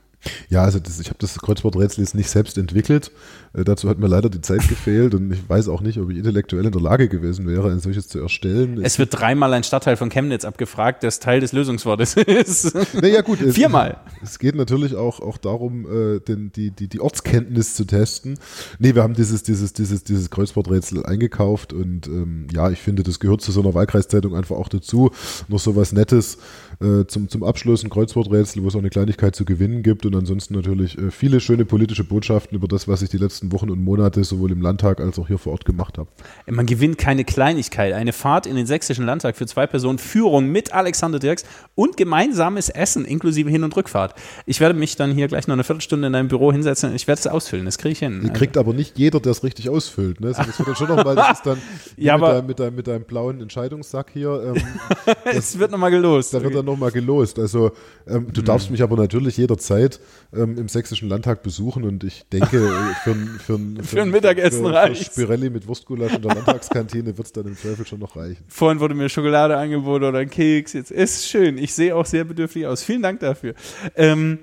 Speaker 2: Ja, also das, ich habe das Kreuzworträtsel jetzt nicht selbst entwickelt. Äh, dazu hat mir leider die Zeit gefehlt und ich weiß auch nicht, ob ich intellektuell in der Lage gewesen wäre, ein solches zu erstellen.
Speaker 1: Es wird dreimal ein Stadtteil von Chemnitz abgefragt, das Teil des Lösungswortes [laughs] ist.
Speaker 2: Naja, gut. es-
Speaker 1: Viermal.
Speaker 2: Es geht natürlich auch, auch darum, äh, den, die, die, die Ortskenntnis zu testen. Nee, wir haben dieses, dieses, dieses, dieses Kreuzworträtsel eingekauft und ähm, ja, ich finde, das gehört zu so einer Wahlkreiszeitung einfach auch dazu. Noch so was Nettes äh, zum, zum Abschluss, ein Kreuzworträtsel, wo es auch eine Kleinigkeit zu gewinnen gibt und ansonsten natürlich äh, viele schöne politische Botschaften über das, was ich die letzten Wochen und Monate sowohl im Landtag als auch hier vor Ort gemacht habe.
Speaker 1: Man gewinnt keine Kleinigkeit. Eine Fahrt in den sächsischen Landtag für zwei Personen, Führung mit Alexander Dirks und gemeinsames Essen inklusive Hin- und Rückfahrt. Ich werde mich dann hier gleich noch eine Viertelstunde in deinem Büro hinsetzen und ich werde es ausfüllen. Das kriege ich hin.
Speaker 2: Die kriegt aber nicht jeder, der es richtig ausfüllt. Ne? Das wird dann schon nochmal, das ist dann [laughs]
Speaker 1: Ja,
Speaker 2: mit,
Speaker 1: aber-
Speaker 2: deinem, mit, deinem, mit deinem blauen Entscheidungssack hier. Ähm,
Speaker 1: Also, [laughs] es wird nochmal gelost.
Speaker 2: Da wird dann nochmal gelost. Also ähm, du darfst mich aber natürlich jederzeit ähm, im sächsischen Landtag besuchen und ich denke, für, ein- für, ein-
Speaker 1: Für ein Mittagessen
Speaker 2: für, für. Spirelli mit Wurstgulasch in der Landtagskantine wird es dann im Zweifel schon noch reichen.
Speaker 1: Vorhin wurde mir Schokolade angeboten oder ein Keks. Jetzt ist schön. Ich sehe auch sehr bedürftig aus. Vielen Dank dafür. Ähm,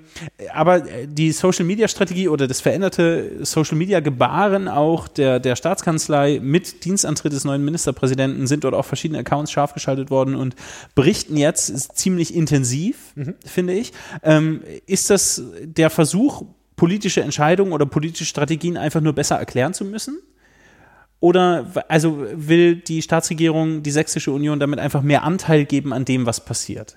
Speaker 1: aber die Social Media Strategie oder das veränderte Social Media Gebaren auch der, der Staatskanzlei mit Dienstantritt des neuen Ministerpräsidenten sind dort auch verschiedene Accounts scharf geschaltet worden und berichten jetzt ziemlich intensiv, finde ich. Ähm, ist das der Versuch, politische Entscheidungen oder politische Strategien einfach nur besser erklären zu müssen? Oder also will die Staatsregierung, die Sächsische Union damit einfach mehr Anteil geben an dem, was passiert?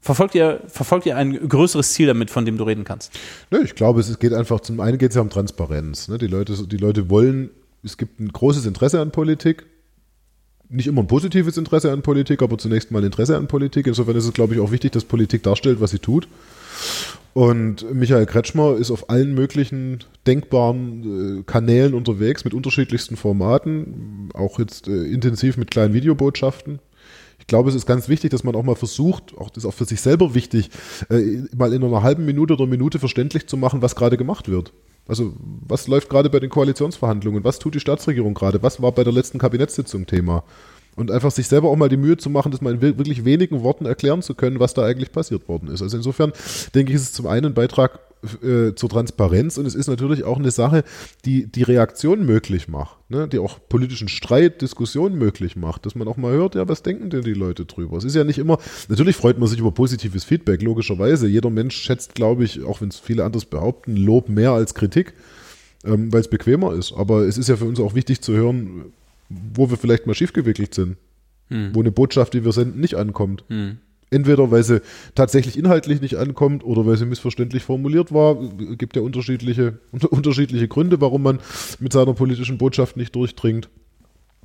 Speaker 1: Verfolgt ihr, verfolgt ihr ein größeres Ziel damit, von dem du reden kannst?
Speaker 2: Ne, ich glaube, es geht einfach, zum einen geht es ja um Transparenz. Ne? Die, Leute, die Leute wollen, es gibt ein großes Interesse an Politik. Nicht immer ein positives Interesse an Politik, aber zunächst mal Interesse an Politik. Insofern ist es, glaube ich, auch wichtig, dass Politik darstellt, was sie tut. Und Michael Kretschmer ist auf allen möglichen denkbaren äh, Kanälen unterwegs mit unterschiedlichsten Formaten, auch jetzt äh, intensiv mit kleinen Videobotschaften. Ich glaube, es ist ganz wichtig, dass man auch mal versucht, auch das ist auch für sich selber wichtig, äh, mal in einer halben Minute oder Minute verständlich zu machen, was gerade gemacht wird. Also was läuft gerade bei den Koalitionsverhandlungen? Was tut die Staatsregierung gerade? Was war bei der letzten Kabinettssitzung Thema? Und einfach sich selber auch mal die Mühe zu machen, das mal in wir- wirklich wenigen Worten erklären zu können, was da eigentlich passiert worden ist. Also insofern denke ich, ist es zum einen ein Beitrag äh, zur Transparenz und es ist natürlich auch eine Sache, die die Reaktion möglich macht, ne? die auch politischen Streit, Diskussion möglich macht, dass man auch mal hört, ja, was denken denn die Leute drüber? Es ist ja nicht immer, natürlich freut man sich über positives Feedback, logischerweise. Jeder Mensch schätzt, glaube ich, auch wenn es viele anders behaupten, Lob mehr als Kritik ähm, weil es bequemer ist. Aber es ist ja für uns auch wichtig zu hören, wo wir vielleicht mal schiefgewickelt sind. Wo eine Botschaft, die wir senden, nicht ankommt. Entweder weil sie tatsächlich inhaltlich nicht ankommt oder weil sie missverständlich formuliert war. Es gibt ja unterschiedliche, unter, [laughs] unterschiedliche Gründe, warum man mit seiner politischen Botschaft nicht durchdringt.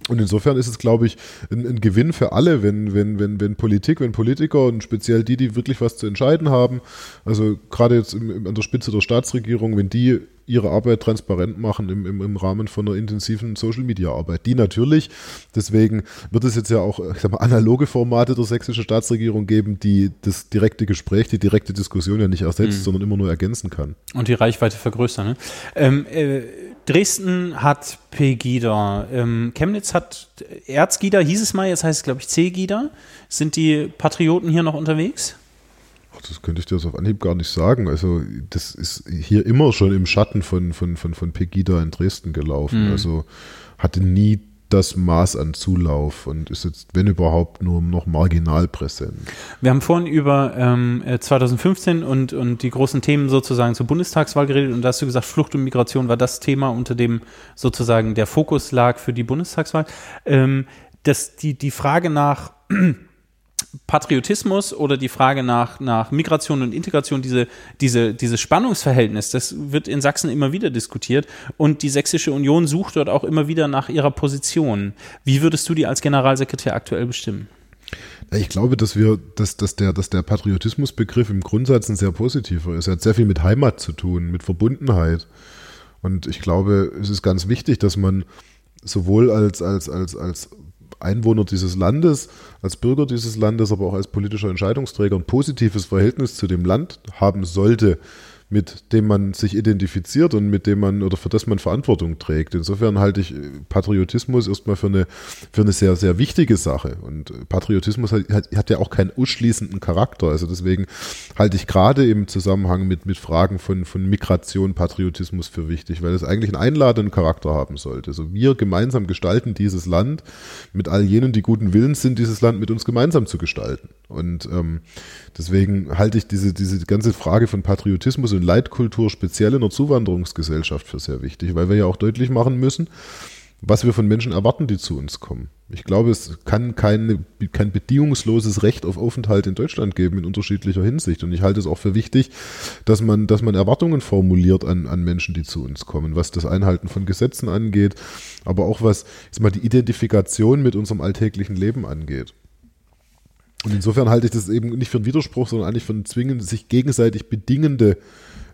Speaker 2: Und insofern ist es, glaube ich, ein, ein Gewinn für alle, wenn, wenn, wenn, wenn Politik, wenn Politiker und speziell die, die wirklich was zu entscheiden haben, also gerade jetzt im, an der Spitze der Staatsregierung, wenn die ihre Arbeit transparent machen im, im, im Rahmen von einer intensiven Social-Media-Arbeit. Die natürlich, deswegen wird es jetzt ja auch ich sag mal, analoge Formate der sächsischen Staatsregierung geben, die das direkte Gespräch, die direkte Diskussion ja nicht ersetzt, sondern immer nur ergänzen kann.
Speaker 1: Und die Reichweite vergrößern. Ne? Ähm, äh, Dresden hat Pegida. Ähm, Chemnitz hat Erzgida, hieß es mal, jetzt heißt es, glaube ich, C-Gida. Sind die Patrioten hier noch unterwegs?
Speaker 2: Ach, Das könnte ich dir so auf Anhieb gar nicht sagen. Also, das ist hier immer schon im Schatten von, von, von, von Pegida in Dresden gelaufen. Also, hatte nie das Maß an Zulauf und ist jetzt, wenn überhaupt, nur noch marginal präsent.
Speaker 1: Wir haben vorhin über ähm, 2015 äh, und, und die großen Themen sozusagen zur Bundestagswahl geredet und da hast du gesagt, Flucht und Migration war das Thema, unter dem sozusagen der Fokus lag für die Bundestagswahl. Ähm, das, die, die Frage nach [clears throat] Patriotismus oder die Frage nach, nach Migration und Integration, diese, diese, dieses Spannungsverhältnis, das wird in Sachsen immer wieder diskutiert und die Sächsische Union sucht dort auch immer wieder nach ihrer Position. Wie würdest du die als Generalsekretär aktuell bestimmen?
Speaker 2: Ich glaube, dass wir, dass, dass der, dass der Patriotismusbegriff im Grundsatz ein sehr positiver ist. Er hat sehr viel mit Heimat zu tun, mit Verbundenheit. Und ich glaube, es ist ganz wichtig, dass man sowohl als, als, als, als Einwohner dieses Landes, als Bürger dieses Landes, aber auch als politischer Entscheidungsträger ein positives Verhältnis zu dem Land haben sollte mit dem man sich identifiziert und mit dem man oder für das man Verantwortung trägt. Insofern halte ich äh, Patriotismus erstmal für eine, für eine sehr, sehr wichtige Sache. Und äh, Patriotismus hat, hat ja auch keinen ausschließenden Charakter. Also deswegen halte ich gerade im Zusammenhang mit, mit Fragen von, von Migration Patriotismus für wichtig, weil es eigentlich einen einladenden Charakter haben sollte. Also wir gemeinsam gestalten dieses Land mit all jenen, die guten Willens sind, dieses Land mit uns gemeinsam zu gestalten. Und ähm, deswegen halte ich diese, diese ganze Frage von Patriotismus und Leitkultur speziell in der Zuwanderungsgesellschaft für sehr wichtig, weil wir ja auch deutlich machen müssen, was wir von Menschen erwarten, die zu uns kommen. Ich glaube, es kann keine, kein bedingungsloses Recht auf Aufenthalt in Deutschland geben in unterschiedlicher Hinsicht. Und ich halte es auch für wichtig, dass man, dass man Erwartungen formuliert an, an Menschen, die zu uns kommen, was das Einhalten von Gesetzen angeht, aber auch was jetzt mal die Identifikation mit unserem alltäglichen Leben angeht. Und insofern halte ich das eben nicht für einen Widerspruch, sondern eigentlich für eine zwingend sich gegenseitig bedingende äh,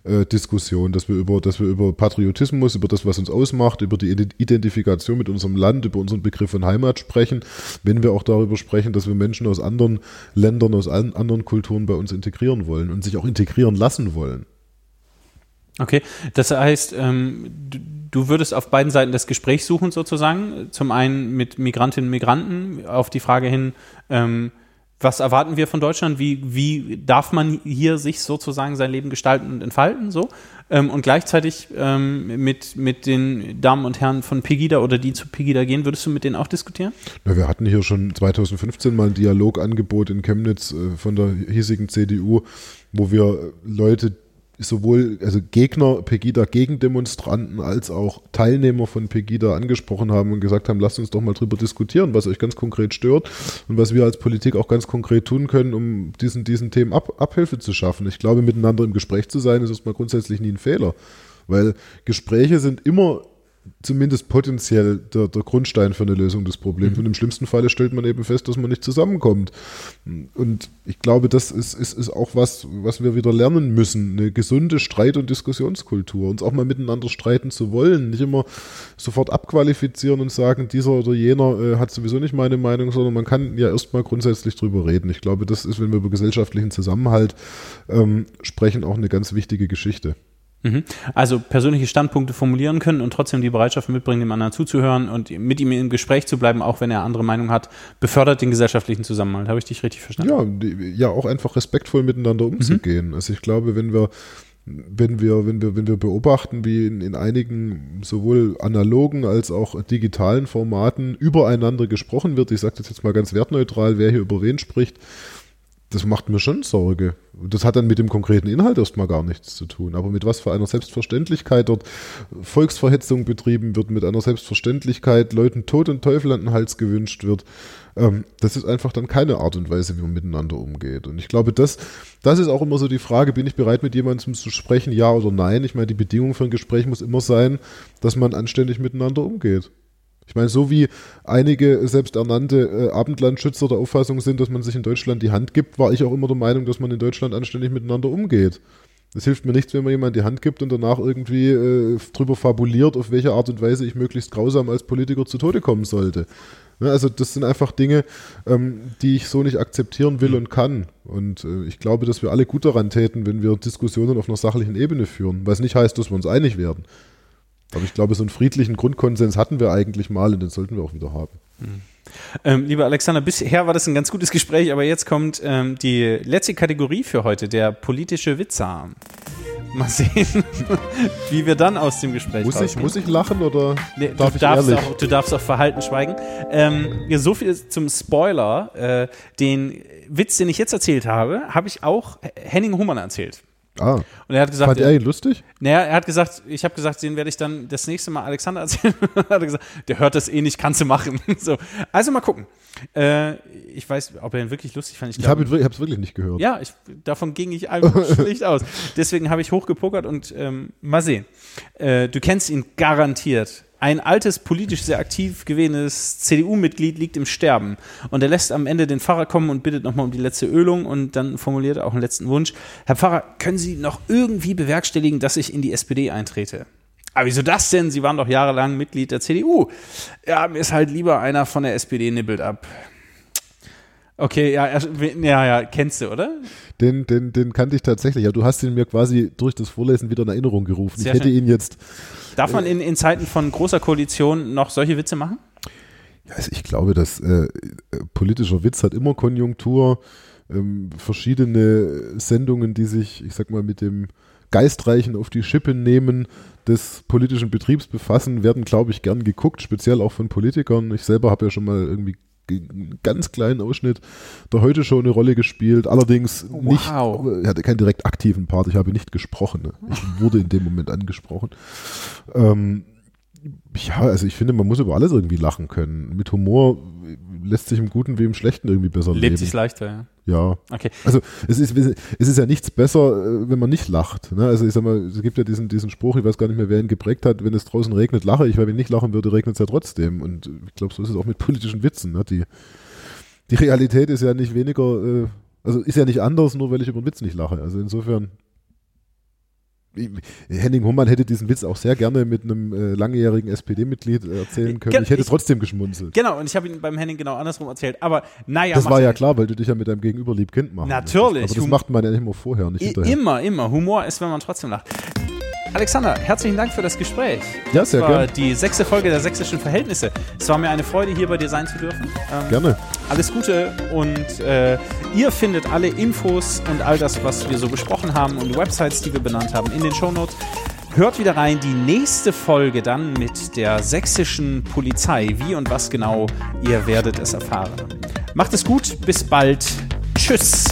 Speaker 2: Diskussion, dass wir über, dass wir über Patriotismus, über das, was uns ausmacht, über die Identifikation mit unserem Land, über unseren Begriff von Heimat sprechen, wenn wir auch darüber sprechen, dass wir Menschen aus anderen Ländern, aus anderen Kulturen bei uns integrieren wollen und sich auch integrieren lassen wollen.
Speaker 1: Okay, das heißt, ähm, du, du würdest auf beiden Seiten das Gespräch suchen sozusagen. Zum einen mit Migrantinnen und Migranten auf die Frage hin, ähm, was erwarten wir von Deutschland? Wie, wie darf man hier sich sozusagen sein Leben gestalten und entfalten? So? Ähm, und gleichzeitig ähm, mit, mit den Damen und Herren von Pegida oder die zu Pegida gehen, würdest du mit denen auch diskutieren?
Speaker 2: Na, wir hatten hier schon 2015 mal ein Dialogangebot in Chemnitz äh, von der hiesigen CDU, wo wir Leute, sowohl also Gegner, Pegida-Gegendemonstranten, als auch Teilnehmer von Pegida angesprochen haben und gesagt haben, lasst uns doch mal drüber diskutieren, was euch ganz konkret stört und was wir als Politik auch ganz konkret tun können, um diesen, diesen Themen Ab Abhilfe zu schaffen. Ich glaube, miteinander im Gespräch zu sein, ist erstmal grundsätzlich nie ein Fehler. Weil Gespräche sind immer zumindest potenziell der, der, Grundstein für eine Lösung des Problems. Mhm. Und im schlimmsten Falle stellt man eben fest, dass man nicht zusammenkommt. Und ich glaube, das ist, ist, ist auch was, was wir wieder lernen müssen. Eine gesunde Streit- und Diskussionskultur. Uns auch mal miteinander streiten zu wollen. Nicht immer sofort abqualifizieren und sagen, dieser oder jener äh, hat sowieso nicht meine Meinung, sondern man kann ja erstmal grundsätzlich drüber reden. Ich glaube, das ist, wenn wir über gesellschaftlichen Zusammenhalt ähm, sprechen, auch eine ganz wichtige Geschichte.
Speaker 1: Mhm. Also persönliche Standpunkte formulieren können und trotzdem die Bereitschaft mitbringen, dem anderen zuzuhören und mit ihm im Gespräch zu bleiben, auch wenn er andere Meinung hat, befördert den gesellschaftlichen Zusammenhalt. Habe ich dich richtig verstanden?
Speaker 2: Ja, ja auch einfach respektvoll miteinander umzugehen. Mhm. Also ich glaube, wenn wir wenn wir, wenn wir, wenn wir beobachten, wie in, in, einigen sowohl analogen als auch digitalen Formaten übereinander gesprochen wird, ich sage das jetzt mal ganz wertneutral, wer hier über wen spricht, das macht mir schon Sorge. Das hat dann mit dem konkreten Inhalt erstmal gar nichts zu tun. Aber mit was für einer Selbstverständlichkeit dort Volksverhetzung betrieben wird, mit einer Selbstverständlichkeit Leuten Tod und Teufel an den Hals gewünscht wird, ähm, das ist einfach dann keine Art und Weise, wie man miteinander umgeht. Und ich glaube, das, das ist auch immer so die Frage, bin ich bereit, mit jemandem zu sprechen, ja oder nein? Ich meine, die Bedingung für ein Gespräch muss immer sein, dass man anständig miteinander umgeht. Ich meine, so wie einige selbsternannte äh, Abendlandschützer der Auffassung sind, dass man sich in Deutschland die Hand gibt, war ich auch immer der Meinung, dass man in Deutschland anständig miteinander umgeht. Es hilft mir nichts, wenn man jemand die Hand gibt und danach irgendwie äh, drüber fabuliert, auf welche Art und Weise ich möglichst grausam als Politiker zu Tode kommen sollte. Ja, also das sind einfach Dinge, ähm, die ich so nicht akzeptieren will und kann. Und äh, ich glaube, dass wir alle gut daran täten, wenn wir Diskussionen auf einer sachlichen Ebene führen, was nicht heißt, dass wir uns einig werden. Aber ich glaube, so einen friedlichen Grundkonsens hatten wir eigentlich mal und den sollten wir auch wieder haben.
Speaker 1: Mhm. Ähm, lieber Alexander, bisher war das ein ganz gutes Gespräch, aber jetzt kommt ähm, die letzte Kategorie für heute, der politische Witzer. Mal sehen, [laughs] wie wir dann aus dem Gespräch
Speaker 2: Muss ich, muss ich lachen oder
Speaker 1: Nee,
Speaker 2: darf
Speaker 1: du,
Speaker 2: ich
Speaker 1: darfst
Speaker 2: ehrlich?
Speaker 1: auch, du darfst auch verhalten schweigen. Ähm, ja, so viel zum Spoiler. Äh, den Witz, den ich jetzt erzählt habe, habe ich auch Henning Humann erzählt.
Speaker 2: Ah,
Speaker 1: Und er hat gesagt,
Speaker 2: fand er ihn lustig?
Speaker 1: naja, er hat gesagt, ich habe gesagt, den werde ich dann das nächste Mal Alexander erzählen. [laughs] hat er gesagt, der hört das eh nicht, kannst du machen. [laughs] so. Also mal gucken. Äh, ich weiß, ob er ihn wirklich lustig fand.
Speaker 2: Ich
Speaker 1: glaub-
Speaker 2: habe es wirklich nicht gehört.
Speaker 1: ja, ich, davon ging ich einfach [laughs] schlicht aus. Deswegen habe ich hochgepokert und ähm, mal sehen. Äh, du kennst ihn garantiert. Ein altes, politisch sehr aktiv gewesenes CDU-Mitglied liegt im Sterben und er lässt am Ende den Pfarrer kommen und bittet nochmal um die letzte Ölung und dann formuliert er auch einen letzten Wunsch. Herr Pfarrer, können Sie noch irgendwie bewerkstelligen, dass ich in die SPD eintrete? Aber wieso das denn? Sie waren doch jahrelang Mitglied der CDU. Ja, mir ist halt lieber einer von der SPD nibbelt ab. Okay, ja, ja, ja, kennst du, oder?
Speaker 2: Den, den, den kannte ich tatsächlich. Ja, du hast ihn mir quasi durch das Vorlesen wieder in Erinnerung gerufen.
Speaker 1: Sehr
Speaker 2: ich hätte
Speaker 1: schön.
Speaker 2: ihn jetzt,
Speaker 1: Darf man in, in Zeiten von großer Koalition noch solche Witze machen?
Speaker 2: ja, also ich glaube, dass äh, politischer Witz hat immer Konjunktur. Ähm, verschiedene Sendungen, die sich, ich sag mal, mit dem Geistreichen auf die Schippe nehmen, des politischen Betriebs befassen, werden, glaube ich, gern geguckt, speziell auch von Politikern. Ich selber habe ja schon mal irgendwie ge- einen ganz kleinen Ausschnitt der heute schon eine Rolle gespielt, allerdings nicht,
Speaker 1: Wow.
Speaker 2: er hatte keinen direkt aktiven Part, ich habe nicht gesprochen. Ne? Ich [laughs] wurde in dem Moment angesprochen. Ähm, ja, also ich finde, man muss über alles irgendwie lachen können. Mit Humor lässt sich im Guten wie im Schlechten irgendwie besser
Speaker 1: Lebt
Speaker 2: leben.
Speaker 1: sich leichter, ja.
Speaker 2: Ja.
Speaker 1: Okay.
Speaker 2: Also es ist, es ist ja nichts besser, äh, wenn man nicht lacht. Ne? Also ich sag mal, es gibt ja diesen, diesen Spruch, ich weiß gar nicht mehr, wer ihn geprägt hat, wenn es draußen regnet, lache ich, weil wenn ich nicht lachen würde, regnet es ja trotzdem. Und ich glaube, so ist es auch mit politischen Witzen. Ne? Die, die Realität ist ja nicht weniger, äh, also ist ja nicht anders, nur weil ich über einen Witz nicht lache. Also insofern. Henning Humann hätte diesen Witz auch sehr gerne mit einem äh, langjährigen SPD-Mitglied erzählen können.
Speaker 1: Ge-
Speaker 2: Ich hätte
Speaker 1: ich-
Speaker 2: trotzdem geschmunzelt.
Speaker 1: Genau, und ich habe ihn beim Henning genau andersrum erzählt. Aber naja,
Speaker 2: Das war ja klar, weil du dich ja mit deinem Gegenüber lieb Kind machen
Speaker 1: Natürlich.
Speaker 2: Aber das
Speaker 1: Hum-
Speaker 2: macht man ja nicht immer vorher, nicht hinterher.
Speaker 1: Immer, immer. Humor ist, wenn man trotzdem lacht. Alexander, herzlichen Dank für das Gespräch.
Speaker 2: Ja, sehr
Speaker 1: Das war
Speaker 2: gern.
Speaker 1: die sechste Folge der sächsischen Verhältnisse. Es war mir eine Freude, hier bei dir sein zu dürfen. Ähm,
Speaker 2: Gerne.
Speaker 1: Alles Gute und äh, ihr findet alle Infos und all das, was wir so besprochen haben und die Websites, die wir benannt haben, in den Shownotes. Hört wieder rein, die nächste Folge dann mit der sächsischen Polizei. Wie und was genau, ihr werdet es erfahren. Macht es gut, bis bald. Tschüss.